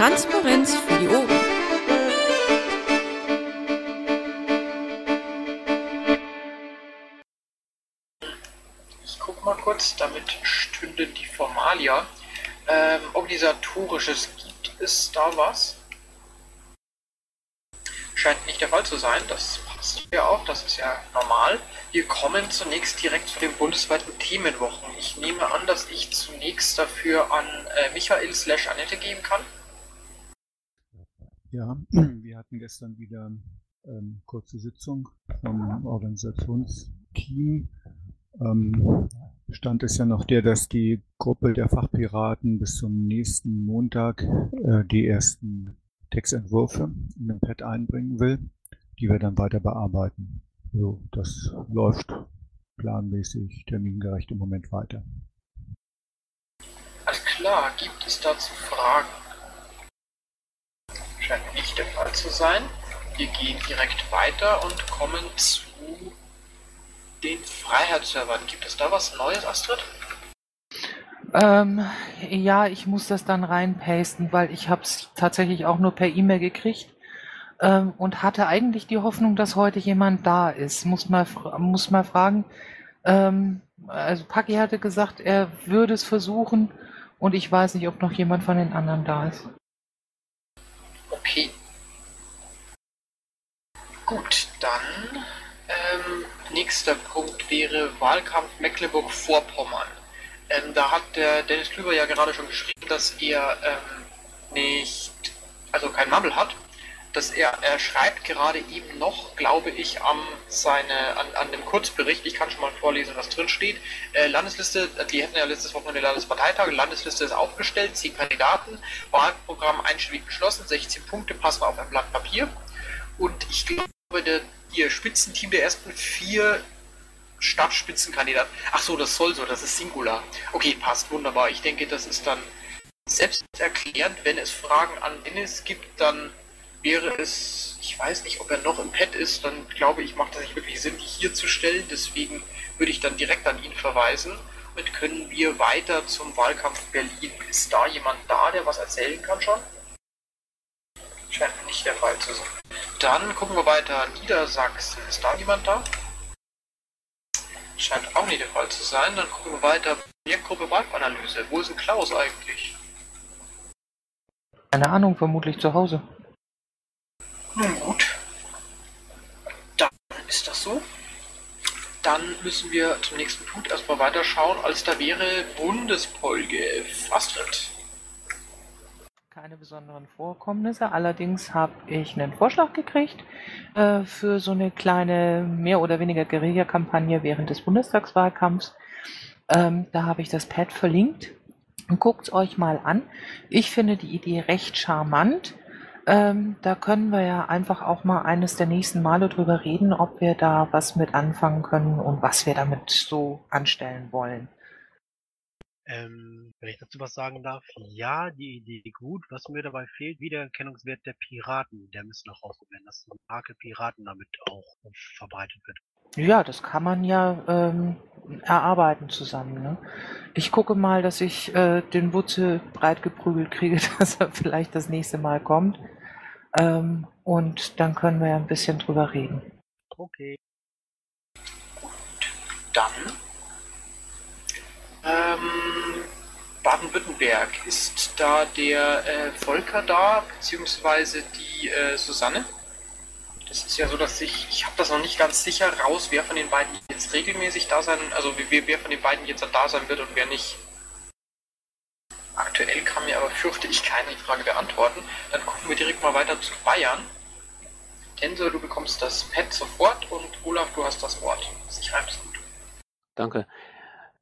Transparenz für die Ohren. Ich guck mal kurz, damit stünden die Formalia. Ähm, organisatorisches, gibt es da was? Scheint nicht der Fall zu sein, das passt ja auch, das ist ja normal. Wir kommen zunächst direkt zu den bundesweiten Themenwochen. Ich nehme an, dass ich zunächst dafür an äh, Michael slash Annette geben kann. Ja, wir hatten gestern wieder ähm, kurze Sitzung vom Organisationsteam. Ähm, Stand ist ja noch der, dass die Gruppe der Fachpiraten bis zum nächsten Montag äh, die ersten Textentwürfe in den Pad einbringen will, die wir dann weiter bearbeiten. So, das läuft planmäßig, termingerecht im Moment weiter. Alles klar, gibt es dazu Fragen? Scheint nicht der Fall zu sein. Wir gehen direkt weiter und kommen zu den Freiheitsservern. Gibt es da was Neues, Astrid? Ähm, ja, ich muss das dann reinpasten, weil ich habe es tatsächlich auch nur per E-Mail gekriegt ähm, und hatte eigentlich die Hoffnung, dass heute jemand da ist. Muss mal, muss mal fragen. Ähm, also Paki hatte gesagt, er würde es versuchen und ich weiß nicht, ob noch jemand von den anderen da ist. Okay. Gut, dann ähm, nächster Punkt wäre Wahlkampf Mecklenburg-Vorpommern. Ähm, da hat der Dennis Klüber ja gerade schon geschrieben, dass er ähm, nicht, also kein Mumble hat dass er, er schreibt gerade eben noch, glaube ich, am seine, an, an dem Kurzbericht, ich kann schon mal vorlesen, was drin steht. Äh, Landesliste, die hätten ja letztes Wochenende Landesparteitage, Landesliste ist aufgestellt, 10 Kandidaten, Wahlprogramm einstimmig beschlossen, 16 Punkte passen auf ein Blatt Papier. Und ich glaube, der, ihr Spitzenteam der ersten vier Stadtspitzenkandidaten, ach so, das soll so, das ist Singular. Okay, passt, wunderbar. Ich denke, das ist dann selbsterklärend. Wenn es Fragen an Dennis gibt, dann wäre es, ich weiß nicht, ob er noch im Pad ist, dann glaube ich, macht es nicht wirklich Sinn, die hier zu stellen. Deswegen würde ich dann direkt an ihn verweisen. Und können wir weiter zum Wahlkampf Berlin. Ist da jemand da, der was erzählen kann schon? Scheint nicht der Fall zu sein. Dann gucken wir weiter. Niedersachsen. Ist da jemand da? Scheint auch nicht der Fall zu sein. Dann gucken wir weiter. Projektgruppe Wahlanalyse. Wo ist denn Klaus eigentlich? Keine Ahnung, vermutlich zu Hause. Nun gut. Dann ist das so. Dann müssen wir zum nächsten Punkt erstmal weiterschauen, als da wäre Bundespolge. Astrid. Keine besonderen Vorkommnisse. Allerdings habe ich einen Vorschlag gekriegt äh, für so eine kleine, mehr oder weniger Guerilla-Kampagne während des Bundestagswahlkampfs. Ähm, da habe ich das Pad verlinkt. Guckt es euch mal an. Ich finde die Idee recht charmant. Ähm, da können wir ja einfach auch mal eines der nächsten Male drüber reden, ob wir da was mit anfangen können und was wir damit so anstellen wollen. Ähm, wenn ich dazu was sagen darf, ja, die Idee gut. Was mir dabei fehlt, Wiedererkennungswert der Piraten. Der müsste noch rauskommen, werden, dass eine Marke Piraten damit auch verbreitet wird. Ja, das kann man ja ähm, erarbeiten zusammen. Ne? Ich gucke mal, dass ich äh, den Wutze breit geprügelt kriege, dass er vielleicht das nächste Mal kommt. Ähm, und dann können wir ja ein bisschen drüber reden. Okay. Dann ähm, Baden-Württemberg. Ist da der äh, Volker da, beziehungsweise die äh, Susanne? Das ist ja so, dass ich, ich habe das noch nicht ganz sicher raus, wer von den beiden jetzt regelmäßig da sein, also wer, wer von den beiden jetzt da sein wird und wer nicht. Aktuell kann mir aber, fürchte ich, keine Frage beantworten. Dann gucken wir direkt mal weiter zu Bayern. Tensor, du bekommst das Pad sofort und Olaf, du hast das Wort. Ich schreib's gut. Danke.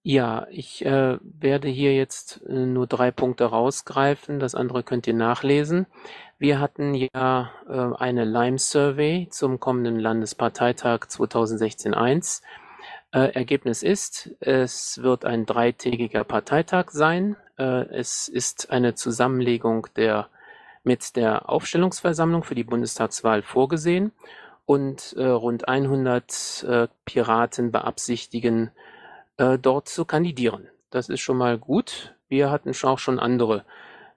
Ja, ich äh, werde hier jetzt äh, nur drei Punkte rausgreifen. Das andere könnt ihr nachlesen. Wir hatten ja äh, eine Lime-Survey zum kommenden Landesparteitag 2016-1. Äh, Ergebnis ist, es wird ein dreitägiger Parteitag sein. Äh, es ist eine Zusammenlegung der mit der Aufstellungsversammlung für die Bundestagswahl vorgesehen und äh, rund 100 äh, Piraten beabsichtigen, äh, dort zu kandidieren. Das ist schon mal gut. Wir hatten auch schon andere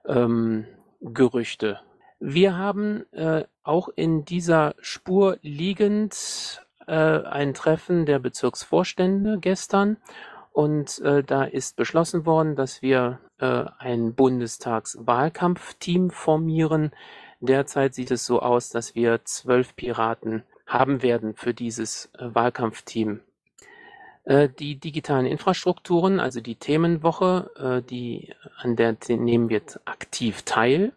ähm, Gerüchte. Wir haben äh, auch in dieser Spur liegend äh, ein Treffen der Bezirksvorstände gestern und äh, da ist beschlossen worden, dass wir äh, ein Bundestagswahlkampfteam formieren. Derzeit sieht es so aus, dass wir zwölf Piraten haben werden für dieses äh, Wahlkampfteam. Äh, die digitalen Infrastrukturen, also die Themenwoche, äh, die, an der nehmen wir aktiv teil.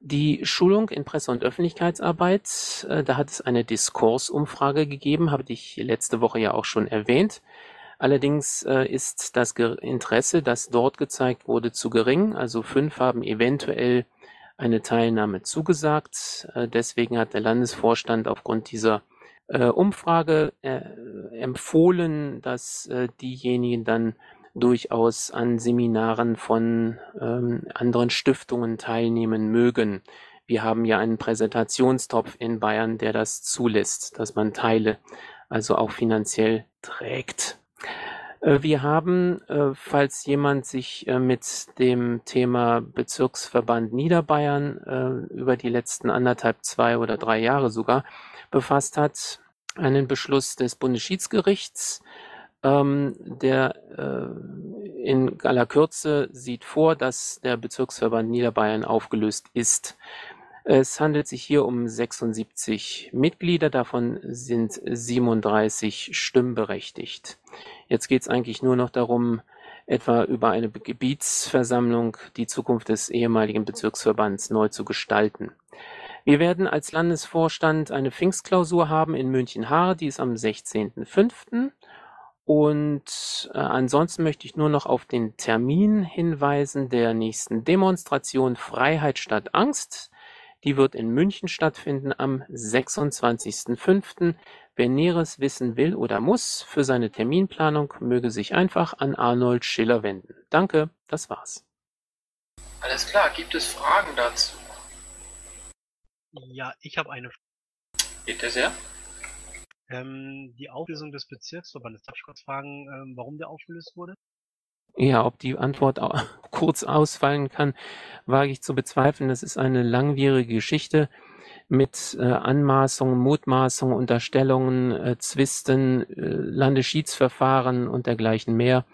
Die Schulung in Presse- und Öffentlichkeitsarbeit, äh, da hat es eine Diskursumfrage gegeben, habe ich letzte Woche ja auch schon erwähnt. Allerdings ist das Interesse, das dort gezeigt wurde, zu gering. Also fünf haben eventuell eine Teilnahme zugesagt. Deswegen hat der Landesvorstand aufgrund dieser Umfrage äh, empfohlen, dass äh, diejenigen dann durchaus an Seminaren von ähm, anderen Stiftungen teilnehmen mögen. Wir haben ja einen Präsentationstopf in Bayern, der das zulässt, dass man Teile also auch finanziell trägt. Äh, wir haben, äh, falls jemand sich äh, mit dem Thema Bezirksverband Niederbayern über die letzten anderthalb, zwei oder drei Jahre sogar befasst hat, einen Beschluss des Bundesschiedsgerichts, ähm, der in aller Kürze sieht vor, dass der Bezirksverband Niederbayern aufgelöst ist. Es handelt sich hier um 76 Mitglieder, davon sind 37 stimmberechtigt. Jetzt geht es eigentlich nur noch darum, etwa über eine Gebietsversammlung die Zukunft des ehemaligen Bezirksverbands neu zu gestalten. Wir werden als Landesvorstand eine Pfingstklausur haben in München-Haar, die ist am 16.05. Und äh, ansonsten möchte ich nur noch auf den Termin hinweisen der nächsten Demonstration Freiheit statt Angst. Die wird in München stattfinden am 26.05. Wer Näheres wissen will oder muss für seine Terminplanung, möge sich einfach an Arnold Schiller wenden. Danke, das war's. Alles klar, gibt es Fragen dazu? Ja, ich habe eine Frage. Bitte sehr. Ähm, die Auflösung des Bezirksverbandes. Darf ich kurz fragen, ähm, warum der aufgelöst wurde? Ja, ob die Antwort kurz ausfallen kann, wage ich zu bezweifeln. Das ist eine langwierige Geschichte mit äh, Anmaßungen, Mutmaßungen, Unterstellungen, äh, Zwisten, äh, Landesschiedsverfahren und dergleichen mehr.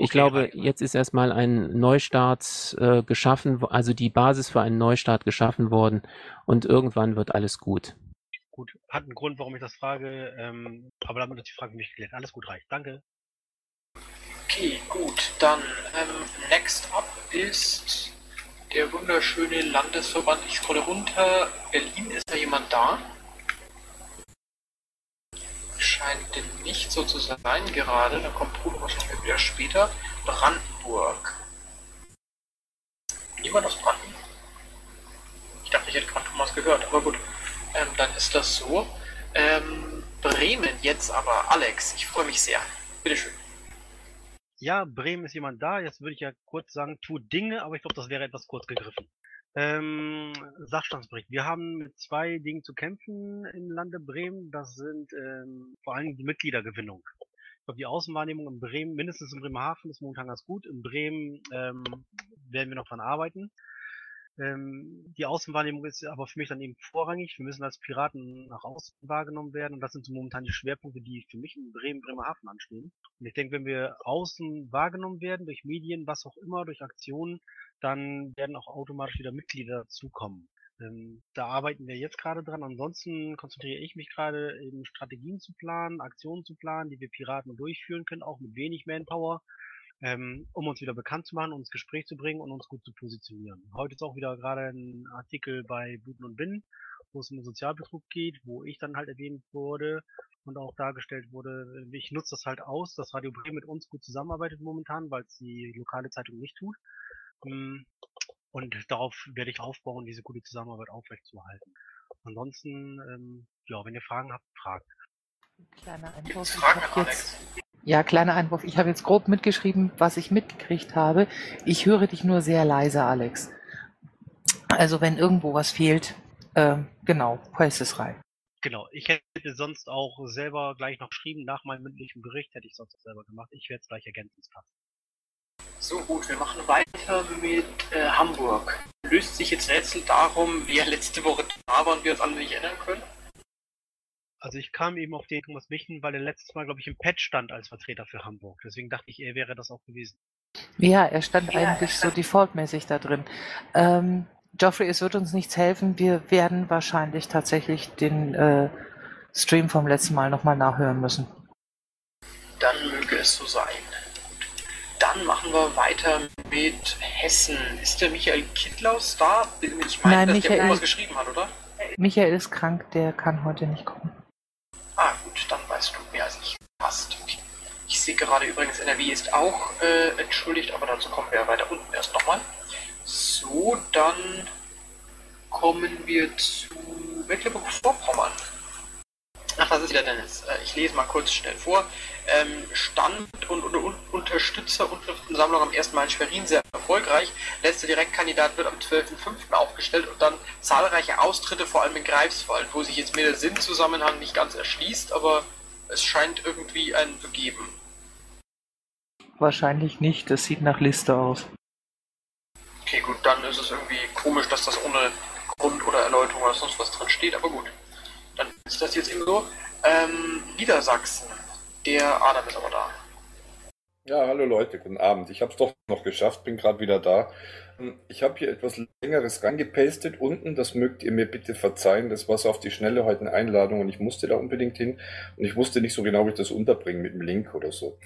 Ich glaube, jetzt ist erstmal ein Neustart äh, geschaffen, also die Basis für einen Neustart geschaffen worden und irgendwann wird alles gut. Gut, hat einen Grund, warum ich das frage, ähm, aber damit ist die Frage mich geklärt. Alles gut reicht. Danke. Okay, gut. Dann ähm, next up ist der wunderschöne Landesverband. Ich scrolle runter. Berlin, ist da jemand da? Scheint nicht so zu sein gerade. Da kommt Bruno wahrscheinlich wieder später. Brandenburg. Niemand aus Brandenburg? Ich dachte, ich hätte gerade Thomas gehört, aber gut. Ähm, dann ist das so. Ähm, Bremen jetzt aber. Alex, ich freue mich sehr. Bitteschön. Ja, Bremen ist jemand da. Jetzt würde ich ja kurz sagen, tut Dinge, aber ich glaube, das wäre etwas kurz gegriffen. Ähm, Sachstandsbericht. Wir haben mit zwei Dingen zu kämpfen im Lande Bremen. Das sind ähm, vor allem die Mitgliedergewinnung. Ich glaube, die Außenwahrnehmung in Bremen, mindestens in Bremerhaven, ist momentan ganz gut. In Bremen ähm, werden wir noch dran arbeiten. Ähm, die Außenwahrnehmung ist aber für mich dann eben vorrangig. Wir müssen als Piraten nach außen wahrgenommen werden und das sind so momentan die Schwerpunkte, die für mich in Bremen, Bremerhaven anstehen. Und ich denke, wenn wir außen wahrgenommen werden, durch Medien, was auch immer, durch Aktionen, dann werden auch automatisch wieder Mitglieder dazukommen. Ähm, da arbeiten wir jetzt gerade dran. Ansonsten konzentriere ich mich gerade eben Strategien zu planen, Aktionen zu planen, die wir Piraten durchführen können, auch mit wenig Manpower ähm, um uns wieder bekannt zu machen, uns Gespräch zu bringen und uns gut zu positionieren. Heute ist auch wieder gerade ein Artikel bei Buten und Binnen, wo es um Sozialbetrug geht, wo ich dann halt erwähnt wurde und auch dargestellt wurde, ich nutze das halt aus, dass Radio Bremen mit uns gut zusammenarbeitet momentan, weil es die lokale Zeitung nicht tut. Ähm, und darauf werde ich aufbauen, diese gute Zusammenarbeit aufrechtzuerhalten. Ansonsten, ähm, ja, wenn ihr Fragen habt, fragt. Kleiner Einwurf. Ich jetzt, ja, kleiner Einwurf. Ich habe jetzt grob mitgeschrieben, was ich mitgekriegt habe. Ich höre dich nur sehr leise, Alex. Also wenn irgendwo was fehlt, äh, genau, es rein. Genau, ich hätte sonst auch selber gleich noch geschrieben, nach meinem mündlichen Bericht hätte ich sonst auch selber gemacht. Ich werde es gleich ergänzen. So gut, wir machen weiter mit äh, Hamburg. löst sich jetzt Rätsel darum, wer letzte Woche da war und wir uns alle nicht erinnern können? Also ich kam eben auf den Thomas Michen, weil er letztes Mal, glaube ich, im Pad stand als Vertreter für Hamburg. Deswegen dachte ich, er wäre das auch gewesen. Ja, er stand ja, eigentlich er stand so defaultmäßig da drin. Ähm, Geoffrey, es wird uns nichts helfen. Wir werden wahrscheinlich tatsächlich den äh, Stream vom letzten Mal nochmal nachhören müssen. Dann möge es so sein. Dann machen wir weiter mit Hessen. Ist der Michael Kittlaus da? Ich meine, Nein, dass Michael, der irgendwas geschrieben hat, oder? Michael ist krank, der kann heute nicht kommen. Ah, gut, dann weißt du mehr als ich. Passt. Ich sehe gerade übrigens, NRW ist auch äh, entschuldigt, aber dazu kommen wir weiter unten erst nochmal. So, dann kommen wir zu Mecklenburg-Vorpommern. Ach, das ist wieder Dennis. Äh, ich lese mal kurz schnell vor. Ähm, Stand und, und, und Unterstützerunterschriftensammlung am 1. Mai in Schwerin sehr erfolgreich. Letzter Direktkandidat wird am 12.05. aufgestellt und dann zahlreiche Austritte, vor allem in Greifswald, wo sich jetzt mir der Sinnzusammenhang nicht ganz erschließt, aber es scheint irgendwie ein zu geben. Wahrscheinlich nicht, das sieht nach Liste aus. Okay, gut, dann ist es irgendwie komisch, dass das ohne Grund oder Erläuterung oder sonst was drin steht, aber gut. Ist das jetzt eben so. Ähm, Niedersachsen. Der Adam ist aber da. Ja, hallo Leute, guten Abend. Ich habe es doch noch geschafft, bin gerade wieder da. Ich habe hier etwas längeres reingepastet unten, das mögt ihr mir bitte verzeihen. Das war so auf die Schnelle heute eine Einladung und ich musste da unbedingt hin und ich wusste nicht so genau, wie ich das unterbringen mit dem Link oder so.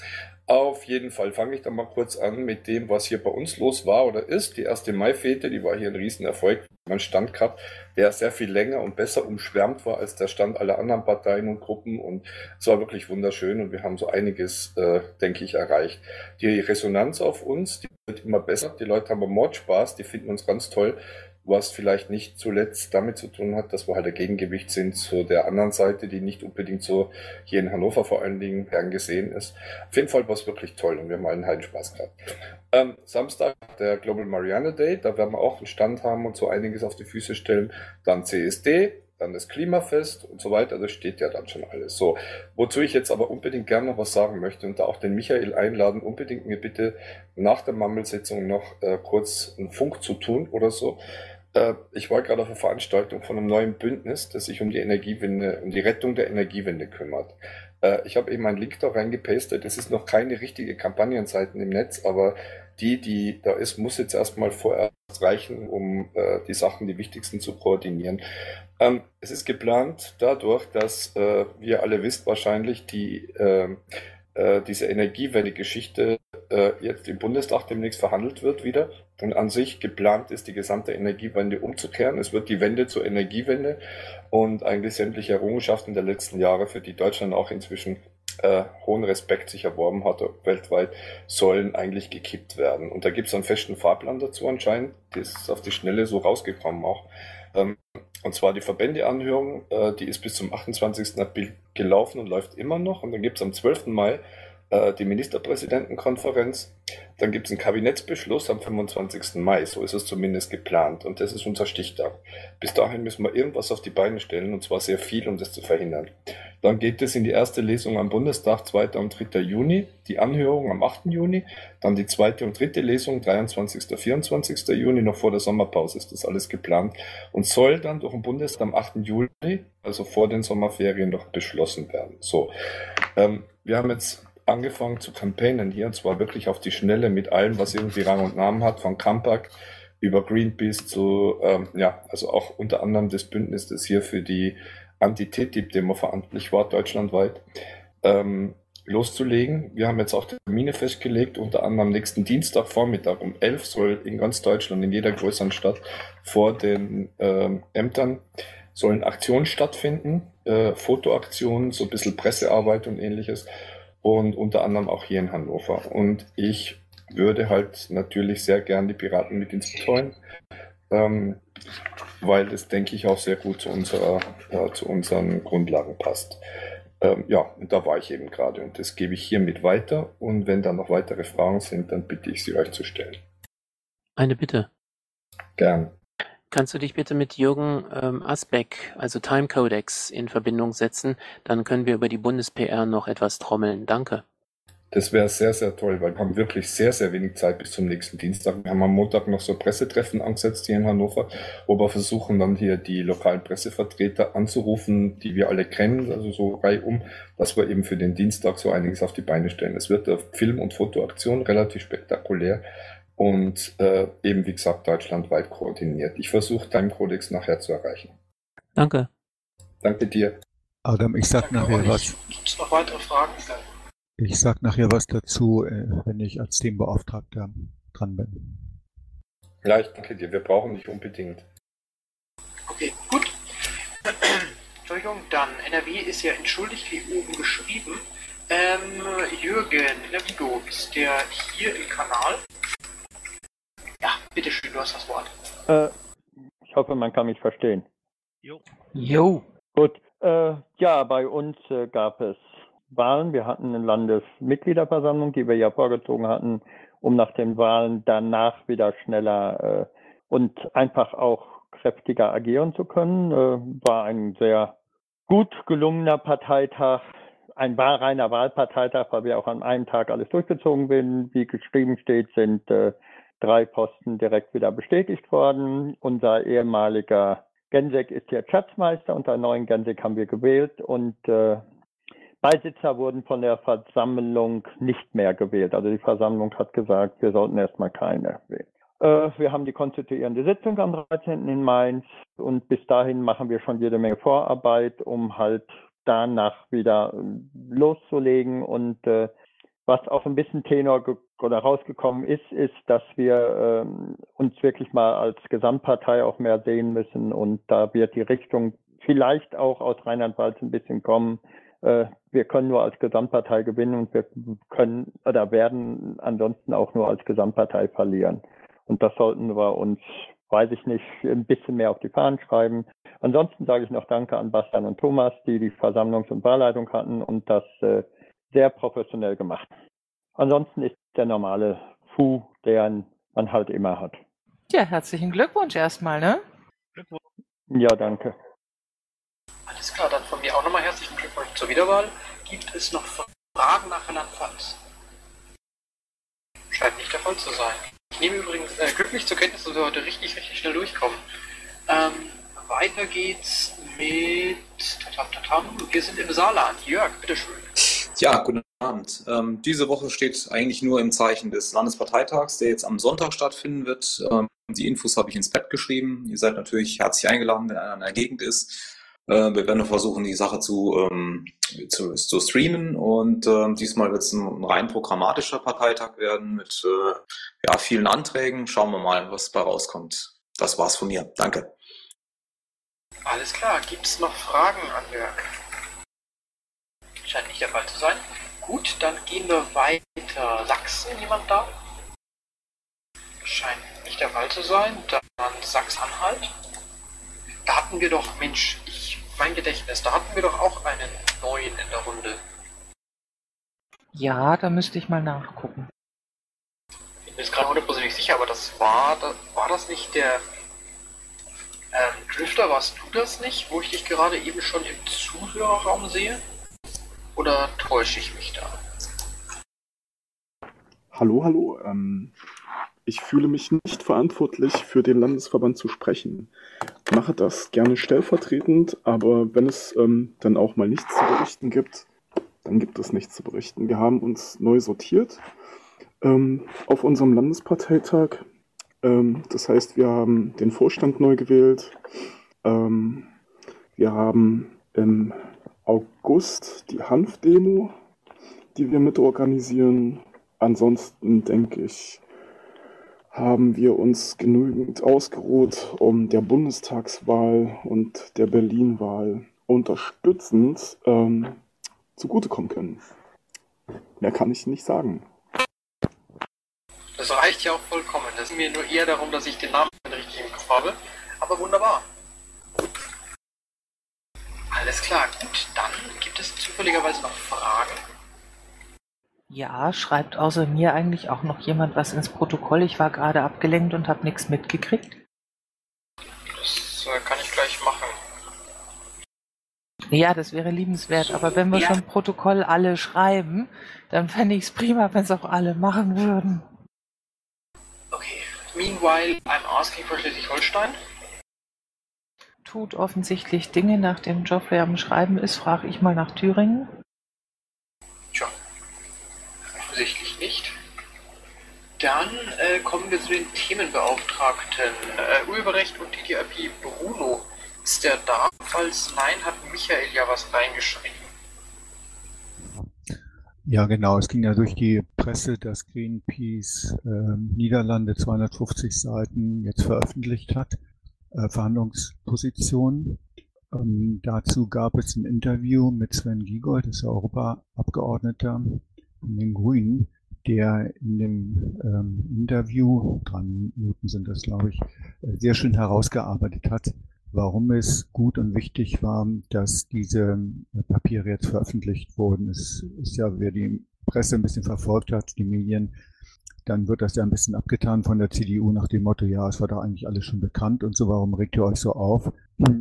Auf jeden Fall fange ich dann mal kurz an mit dem, was hier bei uns los war oder ist. Die erste Mai-Fete, die war hier ein Riesenerfolg. Man Stand gehabt, der sehr viel länger und besser umschwärmt war als der Stand aller anderen Parteien und Gruppen und es war wirklich wunderschön und wir haben so einiges, äh, denke ich, erreicht. Die Resonanz auf uns, die wird immer besser. Die Leute haben Mordspaß, die finden uns ganz toll was vielleicht nicht zuletzt damit zu tun hat, dass wir halt ein Gegengewicht sind zu der anderen Seite, die nicht unbedingt so hier in Hannover vor allen Dingen gern gesehen ist. Auf jeden Fall war es wirklich toll und wir haben allen heiden Spaß gehabt. Ähm, Samstag der Global Mariana Day, da werden wir auch einen Stand haben und so einiges auf die Füße stellen. Dann CSD, dann das Klimafest und so weiter, das steht ja dann schon alles. So, wozu ich jetzt aber unbedingt gerne noch was sagen möchte und da auch den Michael einladen, unbedingt mir bitte nach der Mammelsitzung noch äh, kurz einen Funk zu tun oder so. Äh, ich war gerade auf einer Veranstaltung von einem neuen Bündnis, das sich um die Energiewende, um die Rettung der Energiewende kümmert. Äh, ich habe eben einen Link da reingepastet. Es ist noch keine richtige Kampagnenseite im Netz, aber die, die da ist, muss jetzt erstmal vorerst reichen, um äh, die Sachen, die wichtigsten zu koordinieren. Ähm, es ist geplant dadurch, dass, äh, wie ihr alle wisst, wahrscheinlich die, äh, äh, diese Energiewende-Geschichte äh, jetzt im Bundestag demnächst verhandelt wird wieder. Und an sich geplant ist, die gesamte Energiewende umzukehren. Es wird die Wende zur Energiewende und eigentlich sämtliche Errungenschaften der letzten Jahre, für die Deutschland auch inzwischen äh, hohen Respekt sich erworben hat weltweit, sollen eigentlich gekippt werden. Und da gibt es einen festen Fahrplan dazu anscheinend. Das ist auf die Schnelle so rausgekommen auch. Ähm, und zwar die Verbändeanhörung, äh, die ist bis zum 28. April gelaufen und läuft immer noch. Und dann gibt es am 12. Mai äh, die Ministerpräsidentenkonferenz. Dann gibt es einen Kabinettsbeschluss am 25. Mai, so ist es zumindest geplant. Und das ist unser Stichtag. Bis dahin müssen wir irgendwas auf die Beine stellen, und zwar sehr viel, um das zu verhindern. Dann geht es in die erste Lesung am Bundestag, 2. und 3. Juni, die Anhörung am 8. Juni, dann die zweite und dritte Lesung, 23. 24. Juni, noch vor der Sommerpause ist das alles geplant und soll dann durch den Bundestag am 8. Juli, also vor den Sommerferien, noch beschlossen werden. So, ähm, wir haben jetzt angefangen zu campaignen hier, und zwar wirklich auf die Schnelle mit allem, was irgendwie Rang und Namen hat, von Campak über Greenpeace zu, ähm, ja, also auch unter anderem das Bündnis, das hier für die Anti-TTIP-Demo verantwortlich war, deutschlandweit, ähm, loszulegen. Wir haben jetzt auch Termine festgelegt, unter anderem nächsten Dienstag Vormittag um 11 soll in ganz Deutschland, in jeder größeren Stadt vor den ähm, Ämtern sollen Aktionen stattfinden, äh, Fotoaktionen, so ein bisschen Pressearbeit und ähnliches und unter anderem auch hier in Hannover. Und ich würde halt natürlich sehr gern die Piraten mit ins Betreuen, ähm, weil das, denke ich, auch sehr gut zu, unserer, äh, zu unseren Grundlagen passt. Ähm, ja, und da war ich eben gerade und das gebe ich hiermit weiter. Und wenn da noch weitere Fragen sind, dann bitte ich Sie euch zu stellen. Eine Bitte. Gern. Kannst du dich bitte mit Jürgen ähm, Asbeck, also Time Codex, in Verbindung setzen? Dann können wir über die Bundes-PR noch etwas trommeln. Danke. Das wäre sehr, sehr toll, weil wir haben wirklich sehr, sehr wenig Zeit bis zum nächsten Dienstag. Wir haben am Montag noch so Pressetreffen angesetzt hier in Hannover, wo wir versuchen dann hier die lokalen Pressevertreter anzurufen, die wir alle kennen, also so reihum, dass wir eben für den Dienstag so einiges auf die Beine stellen. Es wird eine Film- und Fotoaktion, relativ spektakulär und äh, eben, wie gesagt, deutschlandweit koordiniert. Ich versuche Timecodex nachher zu erreichen. Danke. Danke dir. Adam, ich sag Danke nachher euch. was. Gibt es noch weitere Fragen? Ich sag nachher was dazu, äh, wenn ich als Themenbeauftragter dran bin. Ja, ich danke dir. Wir brauchen dich unbedingt. Okay, gut. Entschuldigung, dann NRW ist ja entschuldigt wie oben geschrieben. Ähm, Jürgen, Navigo, ist der hier im Kanal? Ja, bitteschön, du hast das Wort. Äh, ich hoffe, man kann mich verstehen. Jo. Jo. Gut. Äh, ja, bei uns äh, gab es Wahlen. Wir hatten eine Landesmitgliederversammlung, die wir ja vorgezogen hatten, um nach den Wahlen danach wieder schneller äh, und einfach auch kräftiger agieren zu können. Äh, war ein sehr gut gelungener Parteitag. Ein wahr reiner Wahlparteitag, weil wir auch an einem Tag alles durchgezogen werden. Wie geschrieben steht, sind äh, drei Posten direkt wieder bestätigt worden. Unser ehemaliger Gensek ist jetzt Schatzmeister einen neuen Gensek haben wir gewählt und äh, Beisitzer wurden von der Versammlung nicht mehr gewählt. Also die Versammlung hat gesagt, wir sollten erstmal keine wählen. Äh, wir haben die konstituierende Sitzung am 13. in Mainz und bis dahin machen wir schon jede Menge Vorarbeit, um halt danach wieder äh, loszulegen und äh, was auch ein bisschen Tenor oder rausgekommen ist, ist, dass wir ähm, uns wirklich mal als Gesamtpartei auch mehr sehen müssen und da wird die Richtung vielleicht auch aus Rheinland-Pfalz ein bisschen kommen. Äh, wir können nur als Gesamtpartei gewinnen und wir können oder werden ansonsten auch nur als Gesamtpartei verlieren. Und das sollten wir uns, weiß ich nicht, ein bisschen mehr auf die Fahnen schreiben. Ansonsten sage ich noch Danke an Bastian und Thomas, die die Versammlungs- und Wahlleitung hatten und das äh, sehr professionell gemacht. Ansonsten ist der normale Fu, den man halt immer hat. Ja, herzlichen Glückwunsch erstmal, ne? Glückwunsch. Ja, danke. Alles klar, dann von mir auch nochmal herzlichen Glückwunsch zur Wiederwahl. Gibt es noch Fragen nach Rheinland-Pfalz? Scheint nicht der Fall zu sein. Ich nehme übrigens äh, glücklich zur Kenntnis, dass wir heute richtig, richtig schnell durchkommen. Ähm, weiter geht's mit tatam, tatam. Wir sind im Saarland. Jörg, bitteschön. Ja, guten Abend. Ähm, diese Woche steht eigentlich nur im Zeichen des Landesparteitags, der jetzt am Sonntag stattfinden wird. Ähm, die Infos habe ich ins Bett geschrieben. Ihr seid natürlich herzlich eingeladen, wenn einer in der Gegend ist. Äh, wir werden versuchen, die Sache zu, ähm, zu, zu streamen und ähm, diesmal wird es ein rein programmatischer Parteitag werden mit äh, ja, vielen Anträgen. Schauen wir mal, was dabei rauskommt. Das war's von mir. Danke. Alles klar, gibt es noch Fragen an Jörg? Scheint nicht der Fall zu sein. Gut, dann gehen wir weiter. Sachsen, jemand da? Scheint nicht der Fall zu sein. Dann Sachsen-Anhalt. Da hatten wir doch, Mensch, ich, mein Gedächtnis, da hatten wir doch auch einen neuen in der Runde. Ja, da müsste ich mal nachgucken. Ich bin mir jetzt gerade hundertprozentig sicher, aber das war, da, war das nicht der ähm, Drifter, warst du das nicht, wo ich dich gerade eben schon im Zuhörerraum sehe? Oder täusche ich mich da? Hallo, hallo. Ähm, ich fühle mich nicht verantwortlich, für den Landesverband zu sprechen. Mache das gerne stellvertretend, aber wenn es ähm, dann auch mal nichts zu berichten gibt, dann gibt es nichts zu berichten. Wir haben uns neu sortiert ähm, auf unserem Landesparteitag. Ähm, das heißt, wir haben den Vorstand neu gewählt. Ähm, wir haben im August die Hanf-Demo, die wir mit organisieren. Ansonsten denke ich, haben wir uns genügend ausgeruht, um der Bundestagswahl und der Berlin-Wahl unterstützend ähm, zugutekommen können. Mehr kann ich nicht sagen. Das reicht ja auch vollkommen. Das ist mir nur eher darum, dass ich den Namen richtig im Kopf habe. Aber wunderbar. Alles klar, gut. Dann gibt es zufälligerweise noch Fragen. Ja, schreibt außer mir eigentlich auch noch jemand was ins Protokoll? Ich war gerade abgelenkt und habe nichts mitgekriegt. Das äh, kann ich gleich machen. Ja, das wäre liebenswert, aber wenn wir Ja. schon Protokoll alle schreiben, dann fände ich es prima, wenn es auch alle machen würden. Okay. Meanwhile, I'm asking for Schleswig-Holstein. Tut offensichtlich Dinge, nachdem Geoffrey am Schreiben ist, frage ich mal nach Thüringen. Tja, offensichtlich nicht. Dann äh, kommen wir zu den Themenbeauftragten. Äh, Urheberrecht und TTIP Bruno. Ist der da? Falls nein, hat Michael ja was reingeschrieben. Ja, genau. Es ging ja durch die Presse, dass Greenpeace ähm, Niederlande 250 Seiten jetzt veröffentlicht hat, äh, Verhandlungspositionen. Ähm, dazu gab es ein Interview mit Sven Giegold, das ist Europaabgeordneter von den Grünen, der in dem ähm, Interview, drei Minuten sind das, glaube ich, äh, sehr schön herausgearbeitet hat, warum es gut und wichtig war, dass diese äh, Papiere jetzt veröffentlicht wurden. Es ist ja, wer die Presse ein bisschen verfolgt hat, die Medien, dann wird das ja ein bisschen abgetan von der CDU nach dem Motto, ja, es war doch eigentlich alles schon bekannt und so, warum regt ihr euch so auf?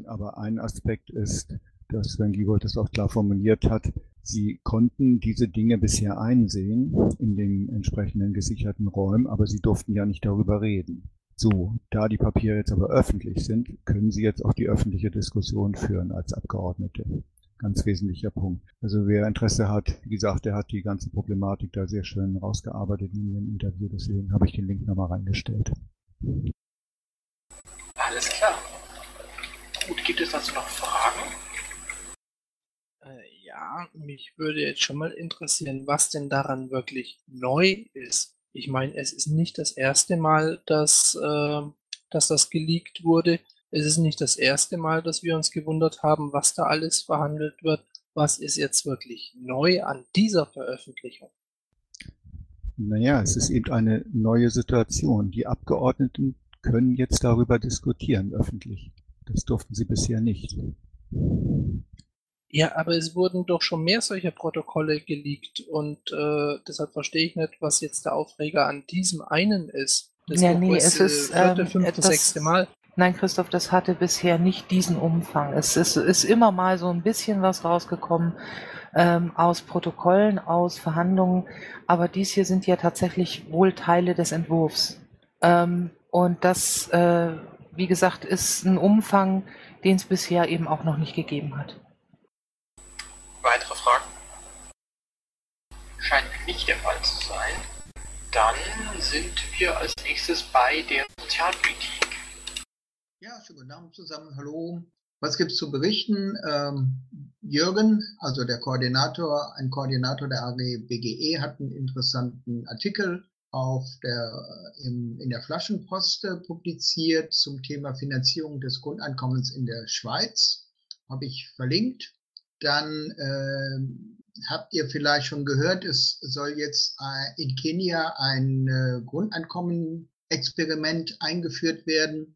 Aber ein Aspekt ist, dass Sven Giegold das auch klar formuliert hat, sie konnten diese Dinge bisher einsehen in den entsprechenden gesicherten Räumen, aber sie durften ja nicht darüber reden. So, da die Papiere jetzt aber öffentlich sind, können Sie jetzt auch die öffentliche Diskussion führen als Abgeordnete. Ganz wesentlicher Punkt. Also wer Interesse hat, wie gesagt, der hat die ganze Problematik da sehr schön rausgearbeitet in Ihrem Interview. Deswegen habe ich den Link nochmal reingestellt. Alles klar. Gut, gibt es dazu noch Fragen? Äh, ja, mich würde jetzt schon mal interessieren, was denn daran wirklich neu ist. Ich meine, es ist nicht das erste Mal, dass, äh, dass das geleakt wurde. Es ist nicht das erste Mal, dass wir uns gewundert haben, was da alles verhandelt wird. Was ist jetzt wirklich neu an dieser Veröffentlichung? Naja, es ist eben eine neue Situation. Die Abgeordneten können jetzt darüber diskutieren öffentlich. Das durften sie bisher nicht. Ja, aber es wurden doch schon mehr solcher Protokolle geleakt und äh, deshalb verstehe ich nicht, was jetzt der Aufreger an diesem einen ist. Das Ja, nee, das, es ist, vierte, ähm, fünfte, das- sechste Mal. Nein, Christoph, das hatte bisher nicht diesen Umfang. Es ist, ist immer mal so ein bisschen was rausgekommen ähm, aus Protokollen, aus Verhandlungen, aber dies hier sind ja tatsächlich wohl Teile des Entwurfs. Ähm, und das, äh, wie gesagt, ist ein Umfang, den es bisher eben auch noch nicht gegeben hat. Weitere Fragen? Scheint nicht der Fall zu sein. Dann sind wir als nächstes bei der Sozialpolitik. Ja, schönen guten Abend zusammen. Hallo. Was gibt's zu berichten? Ähm, Jürgen, also der Koordinator, ein Koordinator der AG BGE, hat einen interessanten Artikel auf der, im, in der Flaschenpost äh, publiziert zum Thema Finanzierung des Grundeinkommens in der Schweiz. Habe ich verlinkt. Dann ähm, habt ihr vielleicht schon gehört, es soll jetzt äh, in Kenia ein äh, Grundeinkommen-Experiment eingeführt werden.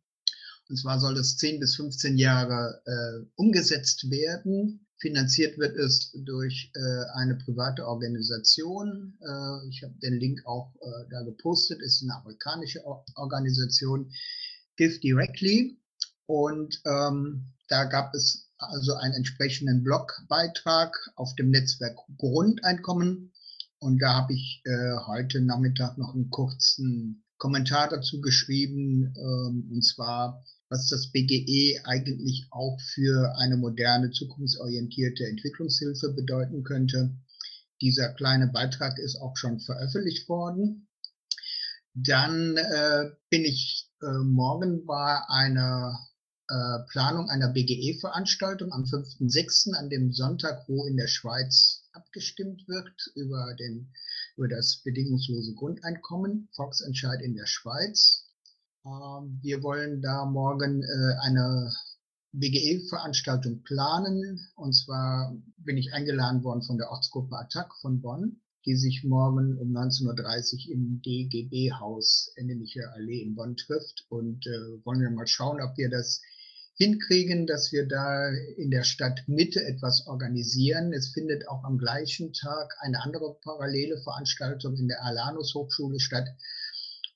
Und zwar soll es 10 bis 15 Jahre äh, umgesetzt werden. Finanziert wird es durch äh, eine private Organisation. Äh, ich habe den Link auch äh, da gepostet. Ist eine amerikanische Or Organisation, Give Directly. Und ähm, da gab es also einen entsprechenden Blogbeitrag auf dem Netzwerk Grundeinkommen. Und da habe ich äh, heute Nachmittag noch einen kurzen Kommentar dazu geschrieben. Ähm, und zwar was das BGE eigentlich auch für eine moderne, zukunftsorientierte Entwicklungshilfe bedeuten könnte. Dieser kleine Beitrag ist auch schon veröffentlicht worden. Dann äh, bin ich äh, morgen bei einer äh, Planung einer BGE-Veranstaltung am 5.6., an dem Sonntag, wo in der Schweiz abgestimmt wird über, den, über das bedingungslose Grundeinkommen, Volksentscheid in der Schweiz. Ähm, wir wollen da morgen äh, eine BGE-Veranstaltung planen. Und zwar bin ich eingeladen worden von der Ortsgruppe Attac von Bonn, die sich morgen um 19.30 Uhr im DGB-Haus Enneliche Allee in Bonn trifft. Und äh, wollen wir mal schauen, ob wir das hinkriegen, dass wir da in der Stadt Mitte etwas organisieren. Es findet auch am gleichen Tag eine andere parallele Veranstaltung in der Alanus Hochschule statt.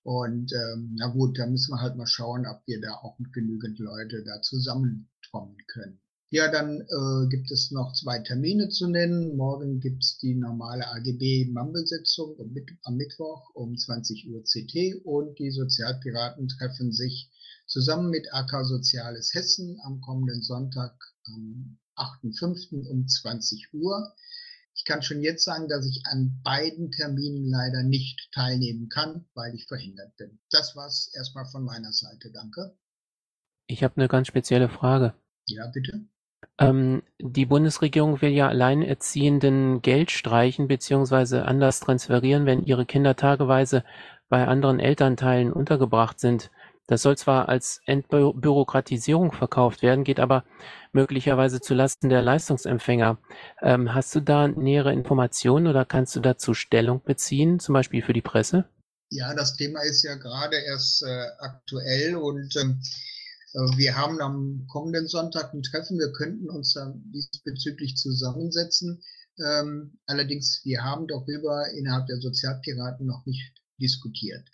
Und ähm, na gut, da müssen wir halt mal schauen, ob wir da auch mit genügend Leute da zusammenkommen können. Ja, dann äh, gibt es noch zwei Termine zu nennen. Morgen gibt es die normale AGB-Mammelsitzung am Mittwoch um 20 Uhr CT und die Sozialpiraten treffen sich zusammen mit AK Soziales Hessen am kommenden Sonntag am 8.5. um 20 Uhr. Ich kann schon jetzt sagen, dass ich an beiden Terminen leider nicht teilnehmen kann, weil ich verhindert bin. Das war's erstmal von meiner Seite. Danke. Ich habe eine ganz spezielle Frage. Ja, bitte. Ähm, die Bundesregierung will ja Alleinerziehenden Geld streichen bzw. anders transferieren, wenn ihre Kinder tageweise bei anderen Elternteilen untergebracht sind. Das soll zwar als Entbürokratisierung verkauft werden, geht aber möglicherweise zulasten der Leistungsempfänger. Ähm, hast du da nähere Informationen oder kannst du dazu Stellung beziehen, zum Beispiel für die Presse? Ja, das Thema ist ja gerade erst äh, aktuell und ähm, äh, wir haben am kommenden Sonntag ein Treffen. Wir könnten uns dann diesbezüglich zusammensetzen. Ähm, allerdings, wir haben darüber innerhalb der Sozialpiraten noch nicht diskutiert.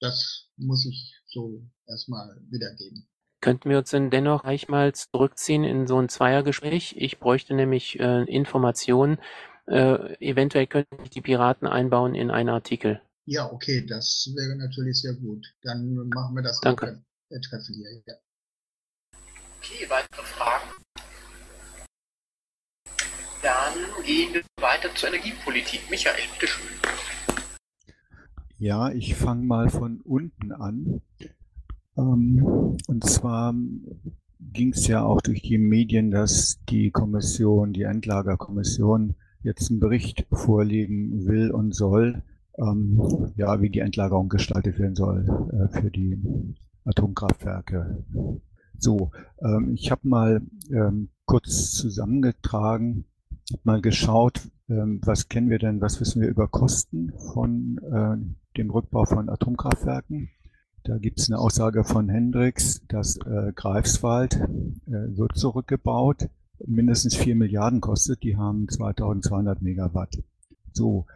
Das muss ich so erstmal wiedergeben. Könnten wir uns denn dennoch gleich mal zurückziehen in so ein Zweiergespräch? Ich bräuchte nämlich äh, Informationen. Äh, eventuell könnten die Piraten einbauen in einen Artikel. Ja, okay, das wäre natürlich sehr gut. Dann machen wir das Danke. Treffen hier. Ja. Okay, weitere Fragen? Dann gehen wir weiter zur Energiepolitik. Michael, bitteschön. Ja, ich fange mal von unten an. Ähm, und zwar ging es ja auch durch die Medien, dass die Kommission, die Endlagerkommission, jetzt einen Bericht vorlegen will und soll, ähm, ja, wie die Endlagerung gestaltet werden soll äh, für die Atomkraftwerke. So, ähm, ich habe mal ähm, kurz zusammengetragen, mal geschaut, was kennen wir denn, was wissen wir über Kosten von äh, dem Rückbau von Atomkraftwerken. Da gibt es eine Aussage von Hendricks, dass äh, Greifswald äh, wird zurückgebaut, mindestens 4 Milliarden kostet, die haben 2200 Megawatt. So,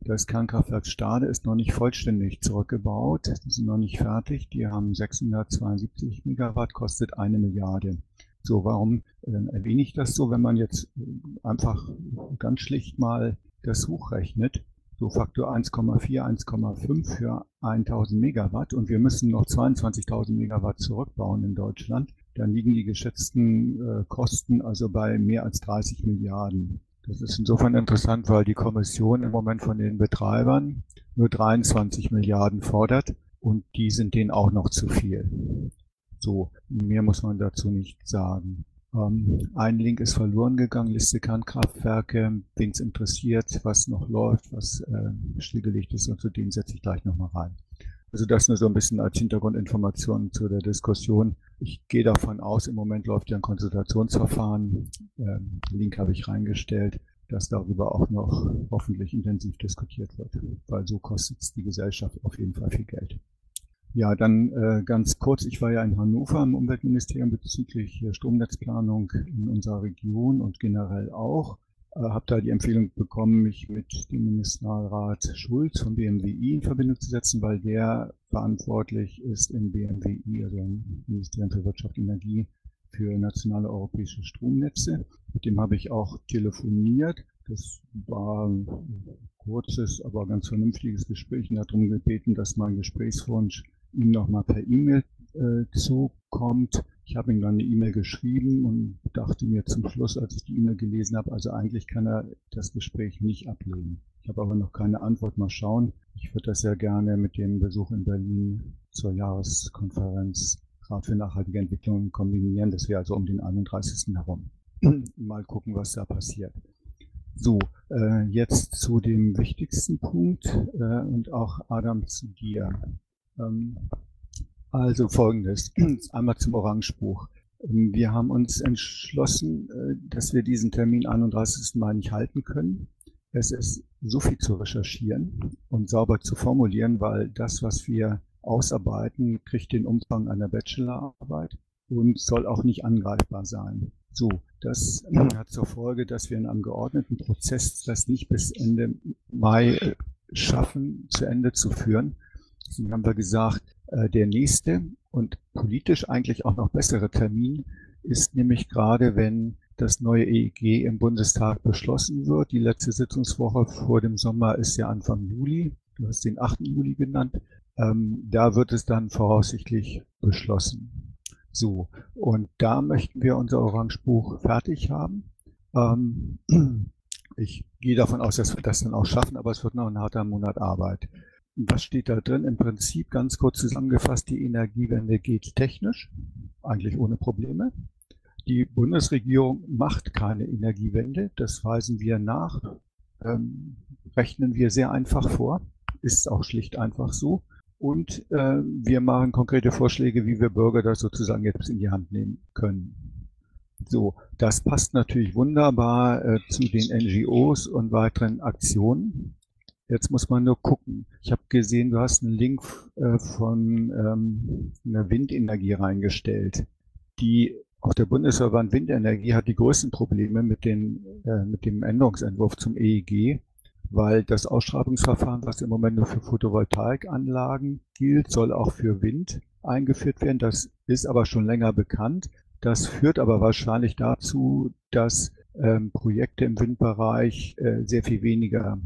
das Kernkraftwerk Stade ist noch nicht vollständig zurückgebaut, die sind noch nicht fertig, die haben 672 Megawatt, kostet eine Milliarde. So, warum äh, erwähne ich das so, wenn man jetzt äh, einfach ganz schlicht mal das hochrechnet? so Faktor 1,4, 1,5 für 1000 Megawatt und wir müssen noch 22.000 Megawatt zurückbauen in Deutschland, dann liegen die geschätzten äh, Kosten also bei mehr als 30 Milliarden. Das ist insofern interessant, weil die Kommission im Moment von den Betreibern nur 23 Milliarden fordert und die sind denen auch noch zu viel. So, mehr muss man dazu nicht sagen. Ähm, ein Link ist verloren gegangen, Liste Kernkraftwerke, wen es interessiert, was noch läuft, was äh, stillgelegt ist und zu denen setze ich gleich nochmal rein. Also das nur so ein bisschen als Hintergrundinformation zu der Diskussion. Ich gehe davon aus, im Moment läuft ja ein Konsultationsverfahren, ähm, Link habe ich reingestellt, dass darüber auch noch hoffentlich intensiv diskutiert wird, weil so kostet es die Gesellschaft auf jeden Fall viel Geld. Ja, dann äh, ganz kurz, ich war ja in Hannover im Umweltministerium bezüglich äh, Stromnetzplanung in unserer Region und generell auch. Äh, habe da die Empfehlung bekommen, mich mit dem Ministerrat Schulz vom BMWI in Verbindung zu setzen, weil der verantwortlich ist im BMWI, also im Ministerium für Wirtschaft und Energie, für nationale europäische Stromnetze. Mit dem habe ich auch telefoniert. Das war ein kurzes, aber ganz vernünftiges Gespräch und hat darum gebeten, dass mein Gesprächswunsch ihm nochmal per E-Mail äh, zukommt. Ich habe ihm dann eine E-Mail geschrieben und dachte mir zum Schluss, als ich die E-Mail gelesen habe, also eigentlich kann er das Gespräch nicht ablehnen. Ich habe aber noch keine Antwort. Mal schauen. Ich würde das sehr gerne mit dem Besuch in Berlin zur Jahreskonferenz Rat für nachhaltige Entwicklung kombinieren. Das wäre also um den 31. herum. Mal gucken, was da passiert. So, äh, jetzt zu dem wichtigsten Punkt äh, und auch Adam zu dir. Ähm, also folgendes, einmal zum Orangebuch. Ähm, wir haben uns entschlossen, äh, dass wir diesen Termin 31. Mai nicht halten können. Es ist so viel zu recherchieren und sauber zu formulieren, weil das, was wir ausarbeiten, kriegt den Umfang einer Bachelorarbeit und soll auch nicht angreifbar sein. So, das hat zur Folge, dass wir in einem geordneten Prozess das nicht bis Ende Mai äh, schaffen, zu Ende zu führen, Deswegen haben wir gesagt, äh, der nächste und politisch eigentlich auch noch bessere Termin ist nämlich gerade, wenn das neue EEG im Bundestag beschlossen wird. Die letzte Sitzungswoche vor dem Sommer ist ja Anfang Juli. Du hast den 8. Juli genannt. Ähm, da wird es dann voraussichtlich beschlossen. So, und da möchten wir unser Orangebuch fertig haben. Ähm, ich gehe davon aus, dass wir das dann auch schaffen, aber es wird noch ein harter Monat Arbeit. Was steht da drin? Im Prinzip ganz kurz zusammengefasst, die Energiewende geht technisch, eigentlich ohne Probleme. Die Bundesregierung macht keine Energiewende, das weisen wir nach, ähm, rechnen wir sehr einfach vor, ist auch schlicht einfach so. Und äh, wir machen konkrete Vorschläge, wie wir Bürger das sozusagen jetzt in die Hand nehmen können. So, das passt natürlich wunderbar äh, zu den NGOs und weiteren Aktionen. Jetzt muss man nur gucken. Ich habe gesehen, du hast einen Link äh, von ähm, einer Windenergie reingestellt. Die auch der Bundesverband Windenergie hat die größten Probleme mit, den, äh, mit dem Änderungsentwurf zum EEG, weil das Ausschreibungsverfahren, was im Moment nur für Photovoltaikanlagen gilt, soll auch für Wind eingeführt werden. Das ist aber schon länger bekannt. Das führt aber wahrscheinlich dazu, dass ähm, Projekte im Windbereich äh, sehr viel weniger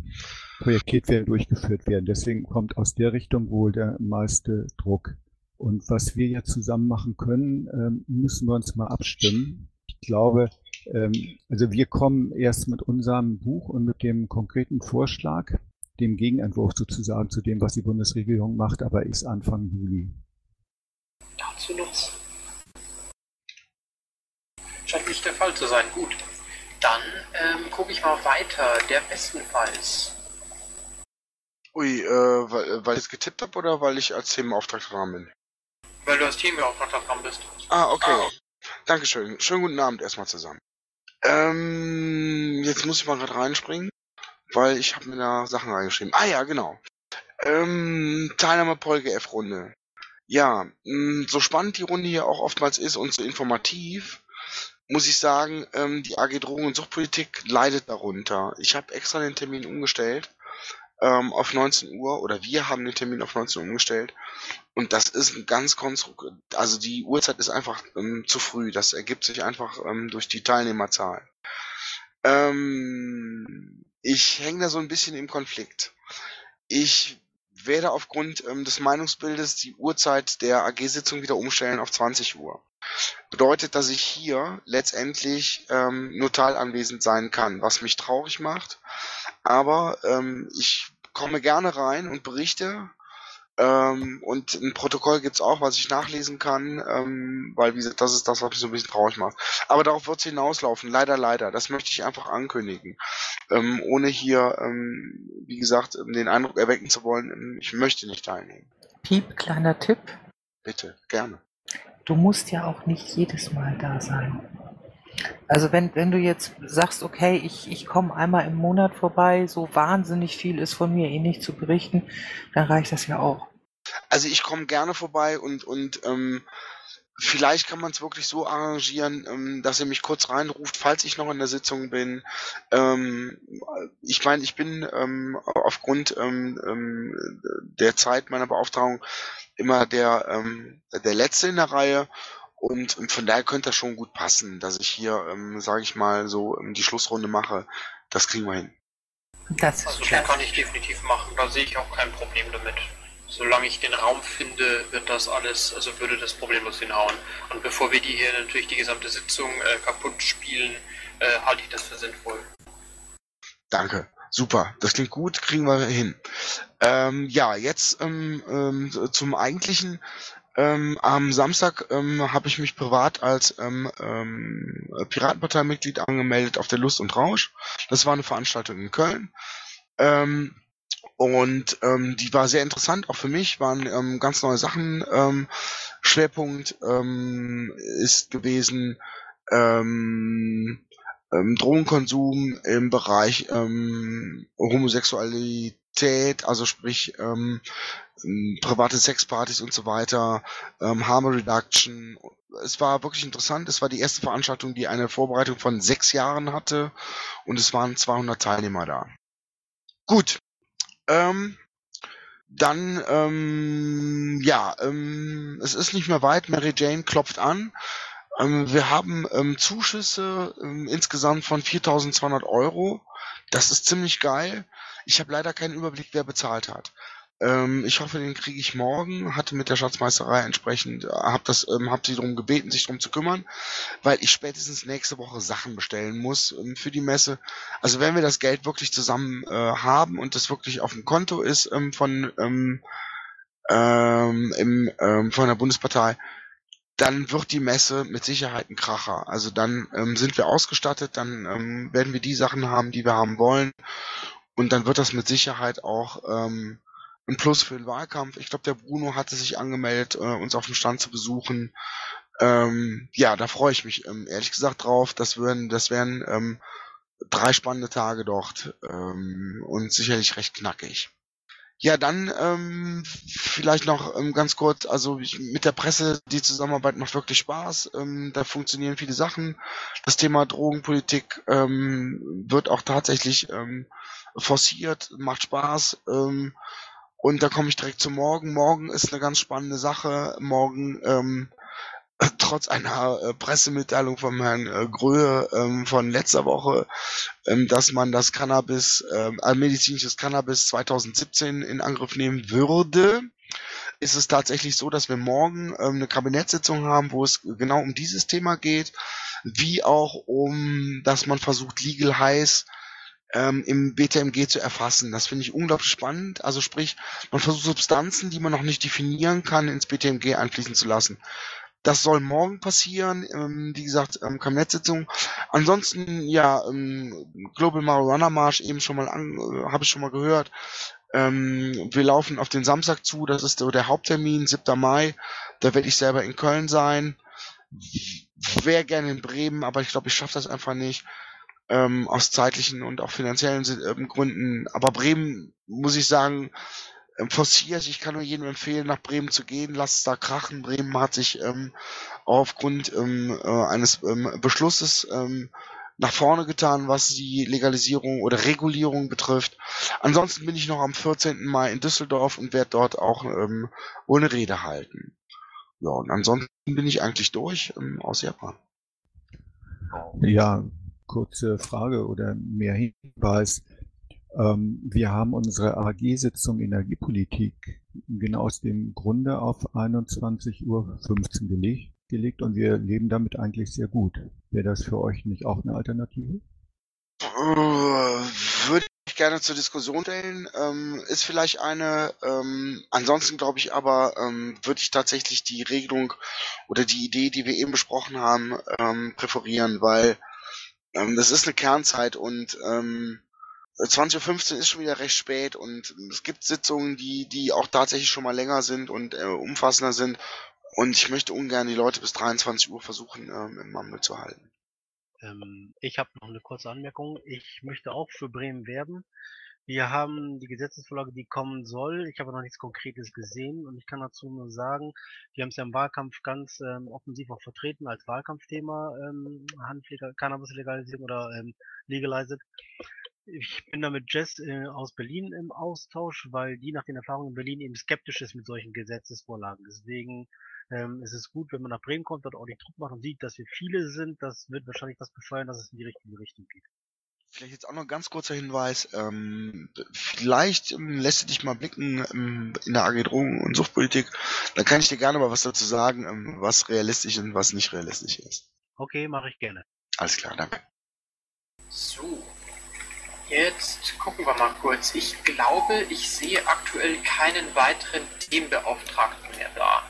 projektiert werden, durchgeführt werden. Deswegen kommt aus der Richtung wohl der meiste Druck. Und was wir jetzt zusammen machen können, ähm, müssen wir uns mal abstimmen. Ich glaube, ähm, also wir kommen erst mit unserem Buch und mit dem konkreten Vorschlag, dem Gegenentwurf sozusagen zu dem, was die Bundesregierung macht, aber ist Anfang Juli. Dazu noch. Scheint nicht der Fall zu sein. Gut. Dann ähm, gucke ich mal weiter. Der bestenfalls. Ui, äh, weil, weil ich es getippt habe oder weil ich als Themenauftragstragen bin? Weil du als Themenauftragstragen bist. Ah, okay. Ah. Dankeschön. Schönen guten Abend erstmal zusammen. Ähm, jetzt muss ich mal gerade reinspringen, weil ich habe mir da Sachen reingeschrieben. Ah ja, genau. Ähm, Teilnahme Polge F-Runde. Ja, mh, so spannend die Runde hier auch oftmals ist und so informativ, muss ich sagen, ähm, die AG Drogen- und Suchtpolitik leidet darunter. Ich habe extra den Termin umgestellt ähm, auf 19 Uhr oder wir haben den Termin auf 19 Uhr umgestellt und das ist ein ganz konstrukt, also die Uhrzeit ist einfach ähm, zu früh. Das ergibt sich einfach ähm, durch die Teilnehmerzahl. Ähm, ich hänge da so ein bisschen im Konflikt. Ich werde aufgrund ähm, des Meinungsbildes die Uhrzeit der AG-Sitzung wieder umstellen auf 20 Uhr. Bedeutet, dass ich hier letztendlich ähm, nur teilanwesend sein kann, was mich traurig macht. Aber ähm, ich komme gerne rein und berichte. Ähm, und ein Protokoll gibt's auch, was ich nachlesen kann, ähm, weil wie gesagt, das ist das, was mich so ein bisschen traurig macht. Aber darauf wird's hinauslaufen, leider, leider. Das möchte ich einfach ankündigen. Ähm, ohne hier, ähm, wie gesagt, den Eindruck erwecken zu wollen, ähm, ich möchte nicht teilnehmen. Piep, kleiner Tipp. Bitte, gerne. Du musst ja auch nicht jedes Mal da sein. Also wenn, wenn du jetzt sagst, okay, ich, ich komme einmal im Monat vorbei, so wahnsinnig viel ist von mir eh nicht zu berichten, dann reicht das ja auch. Also ich komme gerne vorbei und, und ähm, vielleicht kann man es wirklich so arrangieren, ähm, dass ihr mich kurz reinruft, falls ich noch in der Sitzung bin. Ähm, ich meine, ich bin ähm, aufgrund ähm, ähm, der Zeit meiner Beauftragung immer der, ähm, der Letzte in der Reihe. Und, und von daher könnte das schon gut passen, dass ich hier, ähm, sage ich mal, so ähm, die Schlussrunde mache. Das kriegen wir hin. Das also das kann ich definitiv machen. Da sehe ich auch kein Problem damit. Solange ich den Raum finde, wird das alles, also würde das problemlos hinhauen. Und bevor wir die hier natürlich die gesamte Sitzung äh, kaputt spielen, äh, halte ich das für sinnvoll. Danke. Super, das klingt gut, kriegen wir hin. Ähm, ja, jetzt ähm, ähm, zum eigentlichen. Ähm, am Samstag ähm, habe ich mich privat als ähm, ähm, Piratenparteimitglied angemeldet auf der Lust und Rausch. Das war eine Veranstaltung in Köln. Ähm, und ähm, die war sehr interessant, auch für mich, waren ähm, ganz neue Sachen. Ähm, Schwerpunkt ähm, ist gewesen ähm, ähm, Drogenkonsum im Bereich ähm, Homosexualität, also sprich ähm, private Sexpartys und so weiter, ähm, Harm Reduction. Es war wirklich interessant. Es war die erste Veranstaltung, die eine Vorbereitung von sechs Jahren hatte und es waren 200 Teilnehmer da. Gut. Ähm, dann, ähm, ja, ähm, es ist nicht mehr weit. Mary Jane klopft an Ähm, wir haben ähm, Zuschüsse ähm, insgesamt von 4.200 Euro. Das ist ziemlich geil. Ich habe leider keinen Überblick, wer bezahlt hat. Ähm, ich hoffe, den kriege ich morgen. Hatte mit der Schatzmeisterei entsprechend, äh, habe das, ähm, hab sie darum gebeten, sich darum zu kümmern, weil ich spätestens nächste Woche Sachen bestellen muss ähm, für die Messe. Also wenn wir das Geld wirklich zusammen äh, haben und das wirklich auf dem Konto ist ähm, von ähm, ähm, im, ähm, von der Bundespartei, dann wird die Messe mit Sicherheit ein Kracher. Also dann ähm, sind wir ausgestattet, dann ähm, werden wir die Sachen haben, die wir haben wollen. Und dann wird das mit Sicherheit auch ähm, ein Plus für den Wahlkampf. Ich glaube, der Bruno hatte sich angemeldet, äh, uns auf dem Stand zu besuchen. Ähm, ja, da freue ich mich ähm, ehrlich gesagt drauf. Das wären, das wären ähm, drei spannende Tage dort ähm, und sicherlich recht knackig. Ja, dann ähm, vielleicht noch ähm, ganz kurz, also ich, mit der Presse, die Zusammenarbeit macht wirklich Spaß. Ähm, da funktionieren viele Sachen. Das Thema Drogenpolitik ähm, wird auch tatsächlich ähm, forciert, macht Spaß. Ähm, und da komme ich direkt zu morgen. Morgen ist eine ganz spannende Sache. Morgen ähm, trotz einer äh, Pressemitteilung von Herrn äh, Gröhe ähm, von letzter Woche, ähm, dass man das Cannabis, ähm, äh, medizinisches Cannabis 2017 in Angriff nehmen würde, ist es tatsächlich so, dass wir morgen ähm, eine Kabinettssitzung haben, wo es genau um dieses Thema geht, wie auch um, dass man versucht, Legal Highs ähm, im BTMG zu erfassen. Das finde ich unglaublich spannend. Also sprich, man versucht Substanzen, die man noch nicht definieren kann, ins BTMG einfließen zu lassen. Das soll morgen passieren, ähm, wie gesagt, ähm, Kabinettssitzung. Ansonsten, ja, ähm, Global Marijuana March eben schon mal an, äh, habe ich schon mal gehört. Ähm, wir laufen auf den Samstag zu, das ist der, der Haupttermin, 7. Mai. Da werde ich selber in Köln sein. Wäre gerne in Bremen, aber ich glaube, ich schaffe das einfach nicht. Ähm, aus zeitlichen und auch finanziellen ähm, Gründen. Aber Bremen, muss ich sagen, ähm, forciert. Ich kann nur jedem empfehlen, nach Bremen zu gehen. Lasst es da krachen. Bremen hat sich ähm, aufgrund ähm, äh, eines ähm, Beschlusses ähm, nach vorne getan, was die Legalisierung oder Regulierung betrifft. Ansonsten bin ich noch am 14. Mai in Düsseldorf und werde dort auch ähm, wohl Rede halten. Ja, und ansonsten bin ich eigentlich durch ähm, aus Japan. Ja, kurze Frage oder mehr Hinweis. Ähm, wir haben unsere AG-Sitzung Energiepolitik genau aus dem Grunde auf 21.15 Uhr gelegt, gelegt und wir leben damit eigentlich sehr gut. Wäre das für euch nicht auch eine Alternative? Äh, würde ich gerne zur Diskussion stellen. Ähm, ist vielleicht eine. Ähm, ansonsten glaube ich aber, ähm, würde ich tatsächlich die Regelung oder die Idee, die wir eben besprochen haben, ähm, präferieren, weil ähm, das ist eine Kernzeit und ähm, 20.15 Uhr ist schon wieder recht spät und es gibt Sitzungen, die, die auch tatsächlich schon mal länger sind und äh, umfassender sind. Und ich möchte ungern die Leute bis 23 Uhr versuchen, ähm, im Mammel zu halten. Ähm, ich habe noch eine kurze Anmerkung. Ich möchte auch für Bremen werben. Wir haben die Gesetzesvorlage, die kommen soll. Ich habe noch nichts Konkretes gesehen und ich kann dazu nur sagen, wir haben es ja im Wahlkampf ganz ähm, offensiv auch vertreten als Wahlkampfthema, ähm, Handpflege, Cannabis-Legalisierung oder ähm, Legalized. Ich bin da mit Jess äh, aus Berlin im Austausch, weil die nach den Erfahrungen in Berlin eben skeptisch ist mit solchen Gesetzesvorlagen. Deswegen ähm, ist es gut, wenn man nach Bremen kommt, dort auch die Druck macht und sieht, dass wir viele sind. Das wird wahrscheinlich das befeuern, dass es in die richtige Richtung geht. Vielleicht jetzt auch noch ein ganz kurzer Hinweis. Ähm, vielleicht ähm, lässt du dich mal blicken ähm, in der AG Drogen- und Suchtpolitik. Da kann ich dir gerne mal was dazu sagen, ähm, was realistisch und was nicht realistisch ist. Okay, mache ich gerne. Alles klar, danke. So, Jetzt gucken wir mal kurz. Ich glaube, ich sehe aktuell keinen weiteren Themenbeauftragten mehr da.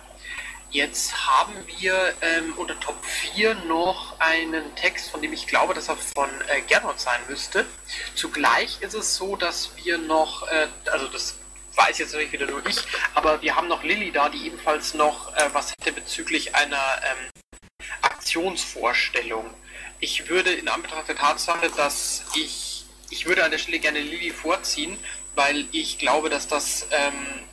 Jetzt haben wir ähm, unter Top 4 noch einen Text, von dem ich glaube, dass er von äh, Gernot sein müsste. Zugleich ist es so, dass wir noch, äh, also das weiß jetzt natürlich wieder nur ich, aber wir haben noch Lilly da, die ebenfalls noch äh, was hätte bezüglich einer ähm, Aktionsvorstellung. Ich würde in Anbetracht der Tatsache, dass ich ich würde an der Stelle gerne Lilly vorziehen, weil ich glaube, dass das ähm,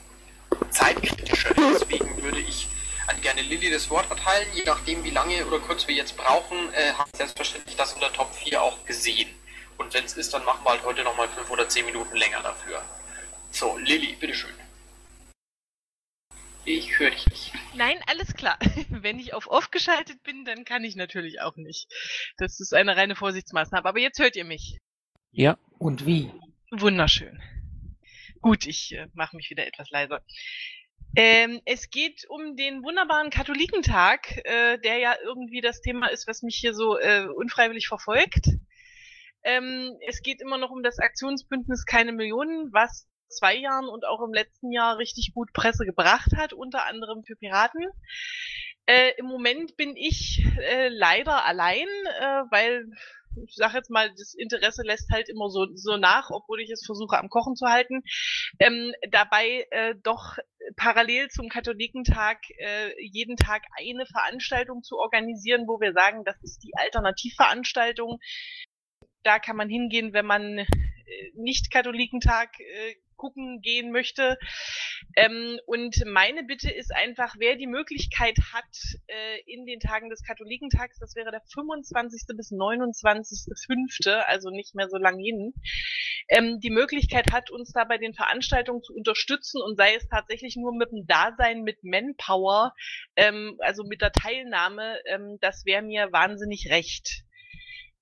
zeitkritischer ist. Deswegen würde ich an gerne Lilly das Wort erteilen. Je nachdem, wie lange oder kurz wir jetzt brauchen, äh, hat selbstverständlich das in der Top 4 auch gesehen. Und wenn es ist, dann machen wir halt heute nochmal 5 oder 10 Minuten länger dafür. So, Lilly, bitteschön. Ich höre dich nicht. Nein, alles klar. Wenn ich auf off geschaltet bin, dann kann ich natürlich auch nicht. Das ist eine reine Vorsichtsmaßnahme. Aber jetzt hört ihr mich. Ja. Und wie? Wunderschön. Gut, ich äh, mache mich wieder etwas leiser. Ähm, es geht um den wunderbaren Katholikentag, äh, der ja irgendwie das Thema ist, was mich hier so äh, unfreiwillig verfolgt. Ähm, es geht immer noch um das Aktionsbündnis Keine Millionen, was zwei Jahren und auch im letzten Jahr richtig gut Presse gebracht hat, unter anderem für Piraten. Äh, Im Moment bin ich äh, leider allein, äh, weil ich sage jetzt mal, das Interesse lässt halt immer so, so nach, obwohl ich es versuche am Kochen zu halten. Ähm, dabei äh, doch parallel zum Katholikentag äh, jeden Tag eine Veranstaltung zu organisieren, wo wir sagen, das ist die Alternativveranstaltung. Da kann man hingehen, wenn man äh, nicht Katholikentag äh, gucken gehen möchte. Ähm, und meine Bitte ist einfach, wer die Möglichkeit hat, äh, in den Tagen des Katholikentags, das wäre der 25. bis 29.5., also nicht mehr so lang hin, ähm, die Möglichkeit hat, uns da bei den Veranstaltungen zu unterstützen und sei es tatsächlich nur mit dem Dasein, mit Manpower, ähm, also mit der Teilnahme, ähm, das wäre mir wahnsinnig recht.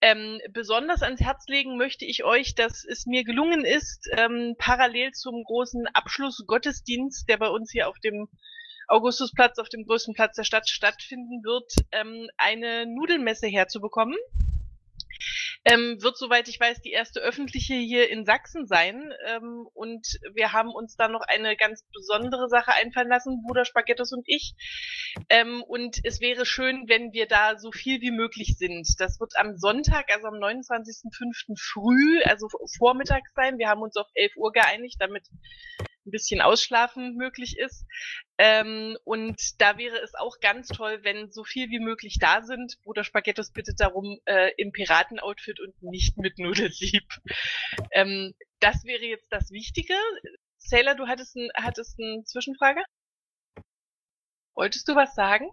Ähm, besonders ans Herz legen möchte ich euch, dass es mir gelungen ist, ähm, parallel zum großen Abschlussgottesdienst, der bei uns hier auf dem Augustusplatz, auf dem größten Platz der Stadt stattfinden wird, ähm, eine Nudelmesse herzubekommen ähm, wird, soweit ich weiß, die erste öffentliche hier in Sachsen sein. Ähm, und wir haben uns da noch eine ganz besondere Sache einfallen lassen, Bruder Spaghettos und ich. Ähm, und es wäre schön, wenn wir da so viel wie möglich sind. Das wird am Sonntag, also am 29.05. früh, also vormittags sein. Wir haben uns auf 11 Uhr geeinigt, damit ein bisschen Ausschlafen möglich ist. Ähm, und da wäre es auch ganz toll, wenn so viel wie möglich da sind. Bruder Spaghettos bittet darum äh, im Piratenoutfit und nicht mit Nudelsieb. Ähm, das wäre jetzt das Wichtige. Sailor, du hattest, ein, hattest eine Zwischenfrage? Wolltest du was sagen?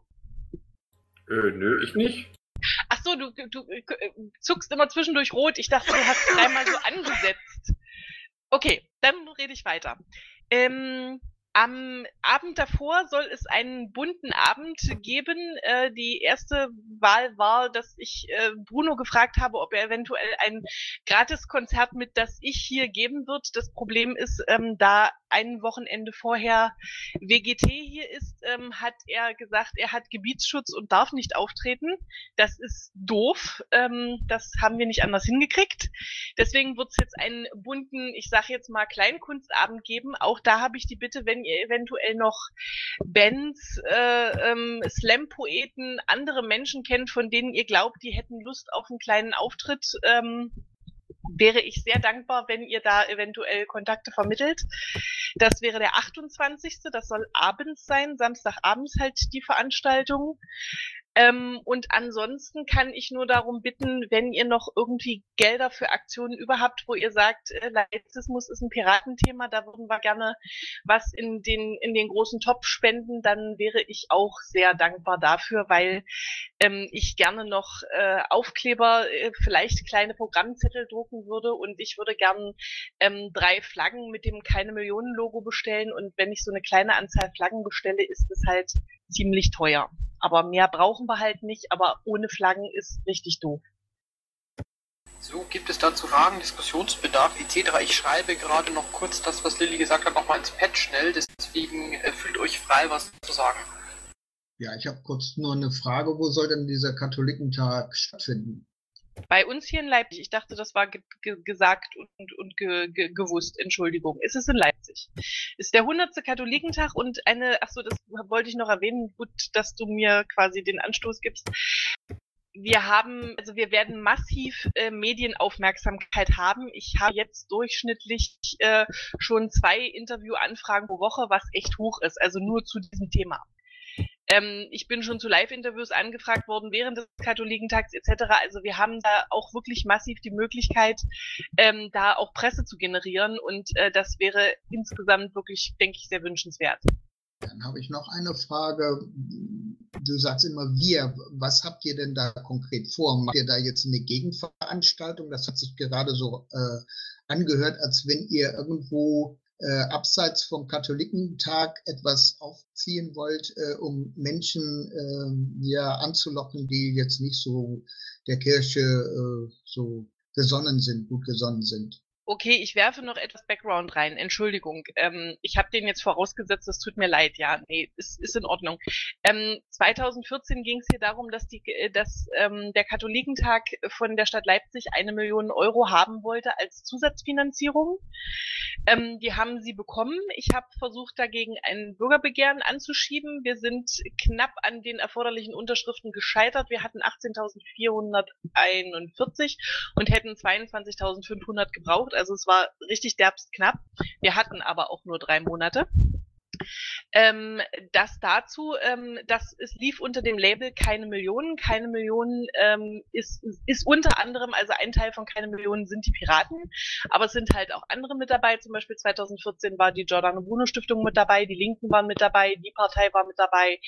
Äh, nö, ich nicht. Ach so, du, du äh, zuckst immer zwischendurch rot. Ich dachte, du hast dreimal so angesetzt. Okay, dann rede ich weiter. Ähm, am Abend davor soll es einen bunten Abend geben. Äh, die erste Wahl war, dass ich äh, Bruno gefragt habe, ob er eventuell ein Gratiskonzert mit das ich hier geben wird. Das Problem ist, ähm, da ein Wochenende vorher WGT hier ist, ähm, hat er gesagt, er hat Gebietsschutz und darf nicht auftreten. Das ist doof. Ähm, das haben wir nicht anders hingekriegt. Deswegen wird es jetzt einen bunten, ich sage jetzt mal Kleinkunstabend geben. Auch da habe ich die Bitte, wenn eventuell noch Bands, äh, ähm, Slam-Poeten, andere Menschen kennt, von denen ihr glaubt, die hätten Lust auf einen kleinen Auftritt, ähm, wäre ich sehr dankbar, wenn ihr da eventuell Kontakte vermittelt. Das wäre der 28. Das soll abends sein, Samstagabends halt die Veranstaltung. Ähm, und ansonsten kann ich nur darum bitten, wenn ihr noch irgendwie Gelder für Aktionen überhaupt, wo ihr sagt, äh, Laizismus ist ein Piratenthema, da würden wir gerne was in den, in den großen Topf spenden, dann wäre ich auch sehr dankbar dafür, weil ähm, ich gerne noch äh, Aufkleber, äh, vielleicht kleine Programmzettel drucken würde und ich würde gern ähm, drei Flaggen mit dem keine Millionen Logo bestellen und wenn ich so eine kleine Anzahl Flaggen bestelle, ist es halt ziemlich teuer. Aber mehr brauchen wir halt nicht, aber ohne Flaggen ist richtig doof. So, gibt es dazu Fragen, Diskussionsbedarf etc. Ich schreibe gerade noch kurz das, was Lilly gesagt hat, nochmal ins Pad schnell, deswegen äh, fühlt euch frei, was zu sagen. Ja, ich habe kurz nur eine Frage, wo soll denn dieser Katholikentag stattfinden? Bei uns hier in Leipzig, ich dachte, das war ge ge gesagt und, und ge gewusst, Entschuldigung. Ist es in Leipzig. Ist der 100. Katholikentag und eine, ach so, das wollte ich noch erwähnen, gut, dass du mir quasi den Anstoß gibst. Wir haben, also wir werden massiv äh, Medienaufmerksamkeit haben. Ich habe jetzt durchschnittlich äh, schon zwei Interviewanfragen pro Woche, was echt hoch ist, also nur zu diesem Thema. Ähm, ich bin schon zu Live-Interviews angefragt worden während des Katholikentags etc. Also wir haben da auch wirklich massiv die Möglichkeit, ähm, da auch Presse zu generieren und äh, das wäre insgesamt wirklich, denke ich, sehr wünschenswert. Dann habe ich noch eine Frage. Du sagst immer wir. Was habt ihr denn da konkret vor? Macht ihr da jetzt eine Gegenveranstaltung? Das hat sich gerade so äh, angehört, als wenn ihr irgendwo äh, abseits vom Katholikentag etwas aufziehen wollt, äh, um Menschen äh, ja anzulocken, die jetzt nicht so der Kirche äh, so gesonnen sind, gut gesonnen sind. Okay, ich werfe noch etwas Background rein. Entschuldigung. Ähm, ich habe den jetzt vorausgesetzt, es tut mir leid. Ja, nee, ist, ist in Ordnung. Ähm, 2014 ging es hier darum, dass, die, äh, dass ähm, der Katholikentag von der Stadt Leipzig eine Million Euro haben wollte als Zusatzfinanzierung. Ähm, die haben sie bekommen. Ich habe versucht, dagegen ein Bürgerbegehren anzuschieben. Wir sind knapp an den erforderlichen Unterschriften gescheitert. Wir hatten 18.441 und hätten 22.500 gebraucht also es war richtig derbst knapp. Wir hatten aber auch nur drei Monate. Ähm, das dazu, ähm, das es lief unter dem Label keine Millionen. Keine Millionen ähm, ist, ist unter anderem, also ein Teil von keine Millionen sind die Piraten, aber es sind halt auch andere mit dabei. Zum Beispiel 2014 war die Giordano Bruno Stiftung mit dabei, die Linken waren mit dabei, die Partei war mit dabei,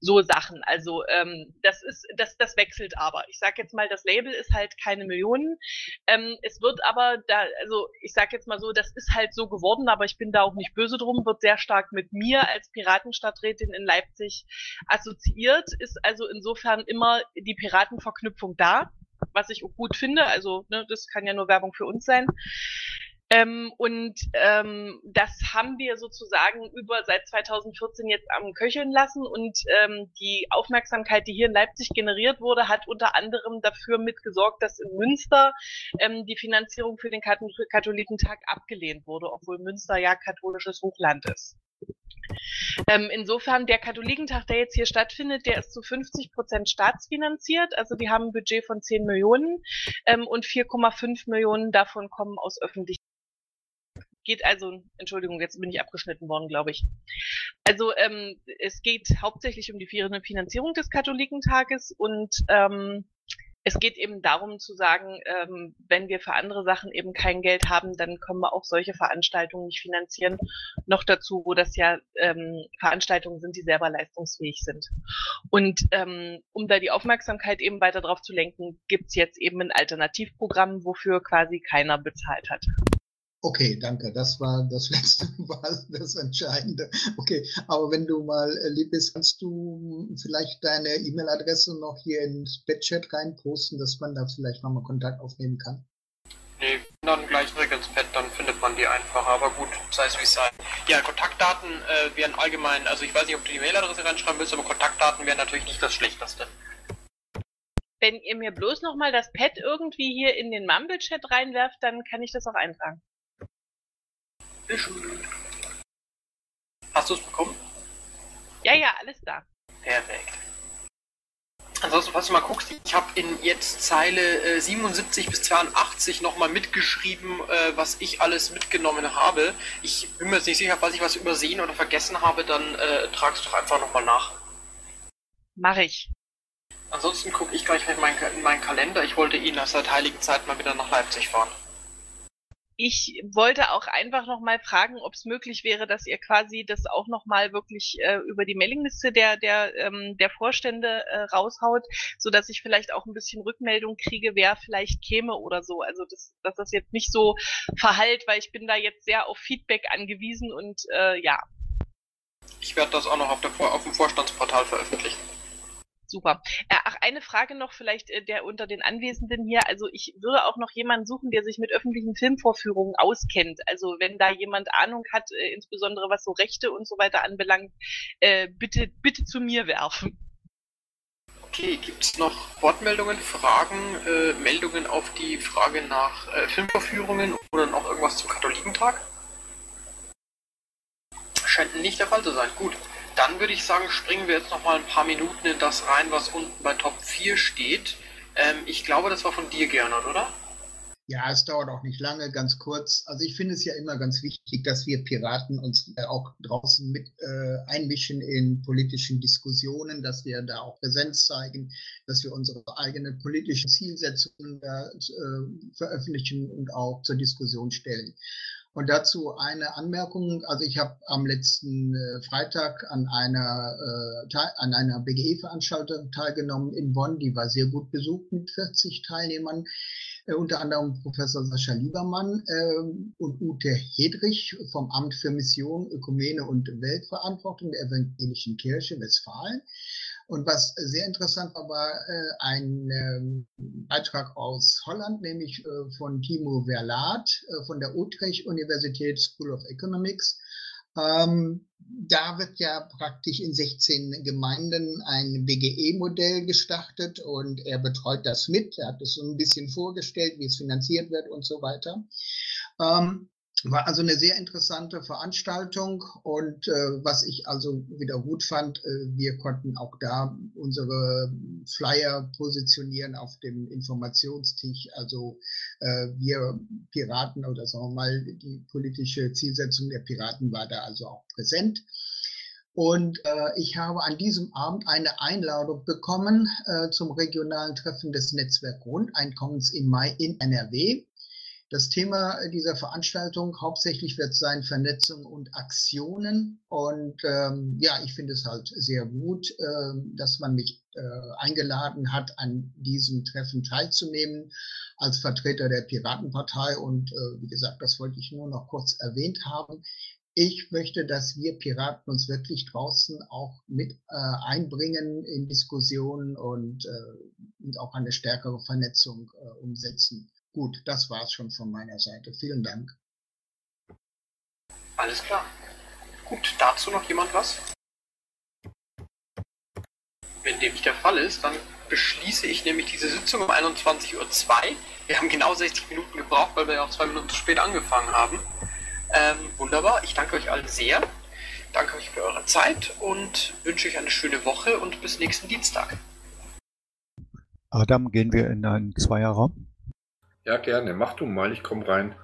so Sachen. Also ähm, das ist, das, das wechselt aber. Ich sage jetzt mal, das Label ist halt keine Millionen. Ähm, es wird aber da, also ich sage jetzt mal so, das ist halt so geworden, aber ich bin da auch nicht böse drum, wird sehr stark mit mir als Piratenstadträtin in Leipzig assoziiert, ist also insofern immer die Piratenverknüpfung da, was ich auch gut finde. Also ne, das kann ja nur Werbung für uns sein. Ähm, und ähm, das haben wir sozusagen über seit 2014 jetzt am Köcheln lassen und ähm, die Aufmerksamkeit, die hier in Leipzig generiert wurde, hat unter anderem dafür mitgesorgt, dass in Münster ähm, die Finanzierung für den Katholikentag abgelehnt wurde, obwohl Münster ja katholisches Hochland ist. Ähm, insofern, der Katholikentag, der jetzt hier stattfindet, der ist zu 50 Prozent staatsfinanziert. Also die haben ein Budget von 10 Millionen ähm, und 4,5 Millionen davon kommen aus öffentlichen geht also, Entschuldigung, jetzt bin ich abgeschnitten worden, glaube ich. Also ähm, es geht hauptsächlich um die Finanzierung des Katholikentages und ähm, es geht eben darum zu sagen, ähm, wenn wir für andere Sachen eben kein Geld haben, dann können wir auch solche Veranstaltungen nicht finanzieren. Noch dazu, wo das ja ähm, Veranstaltungen sind, die selber leistungsfähig sind. Und ähm, um da die Aufmerksamkeit eben weiter drauf zu lenken, gibt's jetzt eben ein Alternativprogramm, wofür quasi keiner bezahlt hat. Okay, danke. Das war das letzte, war das Entscheidende. Okay, aber wenn du mal äh, lieb bist, kannst du vielleicht deine E-Mail-Adresse noch hier ins Chat reinposten, dass man da vielleicht nochmal Kontakt aufnehmen kann? Nee, dann gleich zurück ins Pad, dann findet man die einfach. Aber gut, sei es wie es sei. Ja, Kontaktdaten äh, wären allgemein, also ich weiß nicht, ob du die Mail-Adresse reinschreiben willst, aber Kontaktdaten wären natürlich nicht das Schlechteste. Wenn ihr mir bloß nochmal das Pad irgendwie hier in den Mumble-Chat reinwerft, dann kann ich das auch eintragen. Hast du es bekommen? Ja, ja, alles da. Perfekt. Ansonsten, falls du mal guckst, ich habe in jetzt Zeile äh, 77 bis 82 nochmal mitgeschrieben, äh, was ich alles mitgenommen habe. Ich bin mir jetzt nicht sicher, falls ich was übersehen oder vergessen habe, dann äh, tragst du doch einfach nochmal nach. Mach ich. Ansonsten gucke ich gleich in meinen, in meinen Kalender. Ich wollte ihn seit heiligen Zeit mal wieder nach Leipzig fahren. Ich wollte auch einfach nochmal fragen, ob es möglich wäre, dass ihr quasi das auch nochmal wirklich äh, über die Mailingliste der, der, ähm, der Vorstände äh, raushaut, so dass ich vielleicht auch ein bisschen Rückmeldung kriege, wer vielleicht käme oder so. Also dass, dass das jetzt nicht so verhallt, weil ich bin da jetzt sehr auf Feedback angewiesen und äh, ja. Ich werde das auch noch auf, der, auf dem Vorstandsportal veröffentlichen. Super. Äh, ach, eine Frage noch vielleicht äh, der unter den Anwesenden hier. Also ich würde auch noch jemanden suchen, der sich mit öffentlichen Filmvorführungen auskennt. Also wenn da jemand Ahnung hat, äh, insbesondere was so Rechte und so weiter anbelangt, bitte, bitte zu mir werfen. Okay, gibt es noch Wortmeldungen, Fragen, äh, Meldungen auf die Frage nach äh, Filmvorführungen oder noch irgendwas zum Katholikentag? Scheint nicht der Fall zu sein. Gut. Dann würde ich sagen, springen wir jetzt noch mal ein paar Minuten in das rein, was unten bei Top 4 steht. Ähm, ich glaube, das war von dir, Gernot, oder? Ja, es dauert auch nicht lange, ganz kurz. Also ich finde es ja immer ganz wichtig, dass wir Piraten uns äh, auch draußen mit äh, einmischen in politischen Diskussionen, dass wir da auch Präsenz zeigen, dass wir unsere eigenen politischen Zielsetzungen äh, veröffentlichen und auch zur Diskussion stellen. Und dazu eine Anmerkung. Also ich habe am letzten äh, Freitag an einer, äh, einer BGE-Veranstaltung teilgenommen in Bonn. Die war sehr gut besucht mit 40 Teilnehmern. äh, unter anderem Professor Sascha Liebermann äh, und Ute Hedrich vom Amt für Mission, Ökumene und Weltverantwortung der Evangelischen Kirche Westfalen. Und was sehr interessant war, war äh, ein ähm, Beitrag aus Holland, nämlich äh, von Timo Verlaat äh, von der Utrecht Universität School of Economics. Ähm, da wird ja praktisch in 16 Gemeinden ein BGE-Modell gestartet und er betreut das mit. Er hat es so ein bisschen vorgestellt, wie es finanziert wird und so weiter. Ähm, war also eine sehr interessante Veranstaltung und äh, was ich also wieder gut fand, äh, wir konnten auch da unsere Flyer positionieren auf dem Informationstisch. Also äh, wir Piraten oder sagen wir mal, die politische Zielsetzung der Piraten war da also auch präsent. Und äh, ich habe an diesem Abend eine Einladung bekommen äh, zum regionalen Treffen des Netzwerk Grundeinkommens im Mai in NRW. Das Thema dieser Veranstaltung hauptsächlich wird sein Vernetzung und Aktionen. Und ähm, ja, ich finde es halt sehr gut, äh, dass man mich äh, eingeladen hat, an diesem Treffen teilzunehmen als Vertreter der Piratenpartei. Und äh, wie gesagt, das wollte ich nur noch kurz erwähnt haben. Ich möchte, dass wir Piraten uns wirklich draußen auch mit äh, einbringen in Diskussionen und, äh, und auch eine stärkere Vernetzung äh, umsetzen. Gut, das war's schon von meiner Seite. Vielen Dank. Alles klar. Gut, dazu noch jemand was? Wenn dem nicht der Fall ist, dann beschließe ich nämlich diese Sitzung um 21.02 Uhr. Wir haben genau 60 Minuten gebraucht, weil wir ja auch zwei Minuten zu spät angefangen haben. Ähm, wunderbar, ich danke euch allen sehr. Danke euch für eure Zeit und wünsche euch eine schöne Woche und bis nächsten Dienstag. Adam, gehen wir in einen Zweierraum? Ja, gerne. Mach du mal, ich komm rein.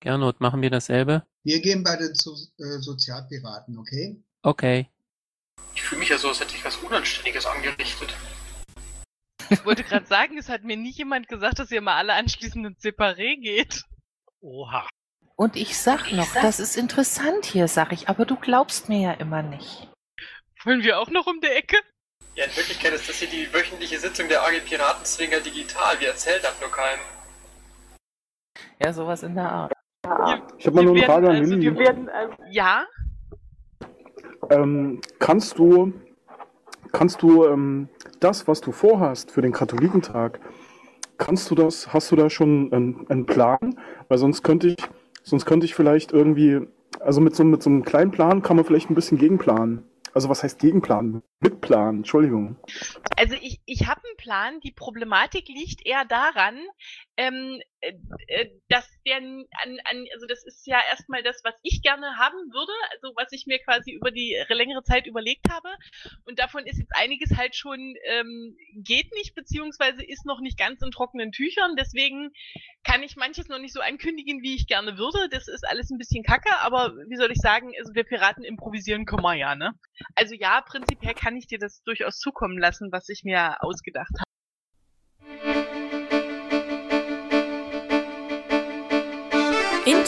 Gernot, machen wir dasselbe? Wir gehen bei den so äh, Sozialpiraten, okay? Okay. Ich fühle mich ja so, als hätte ich was Unanständiges angerichtet. Ich wollte gerade sagen, es hat mir nie jemand gesagt, dass ihr mal alle anschließend ins Separé geht. Oha. Und ich sag noch, das ist interessant hier, sag ich, aber du glaubst mir ja immer nicht. Wollen wir auch noch um die Ecke? Ja, in Wirklichkeit ist das hier die wöchentliche Sitzung der AG Piratenzwinger digital. Wir erzählen das nur keinem. Ja, sowas in der Art. Ich habe mal nur eine Frage an also, Lilly. die werden, also, ja? Ähm, kannst du, kannst du ähm, das, was du vorhast für den Katholikentag, kannst du das, hast du da schon einen, einen Plan? Weil sonst könnte ich, sonst könnte ich vielleicht irgendwie, also mit so, mit so einem kleinen Plan kann man vielleicht ein bisschen gegenplanen. Also was heißt gegenplanen? Mitplanen, Entschuldigung. Also ich, ich habe einen Plan. Die Problematik liegt eher daran, ähm, äh, äh, dass der an, an, also das ist ja erstmal das, was ich gerne haben würde, also was ich mir quasi über die längere Zeit überlegt habe. Und davon ist jetzt einiges halt schon ähm, geht nicht, beziehungsweise ist noch nicht ganz in trockenen Tüchern. Deswegen kann ich manches noch nicht so ankündigen, wie ich gerne würde. Das ist alles ein bisschen kacke, aber wie soll ich sagen, also wir Piraten improvisieren können wir ja, ne? Also ja, prinzipiell kann ich dir das durchaus zukommen lassen, was ich mir ausgedacht habe.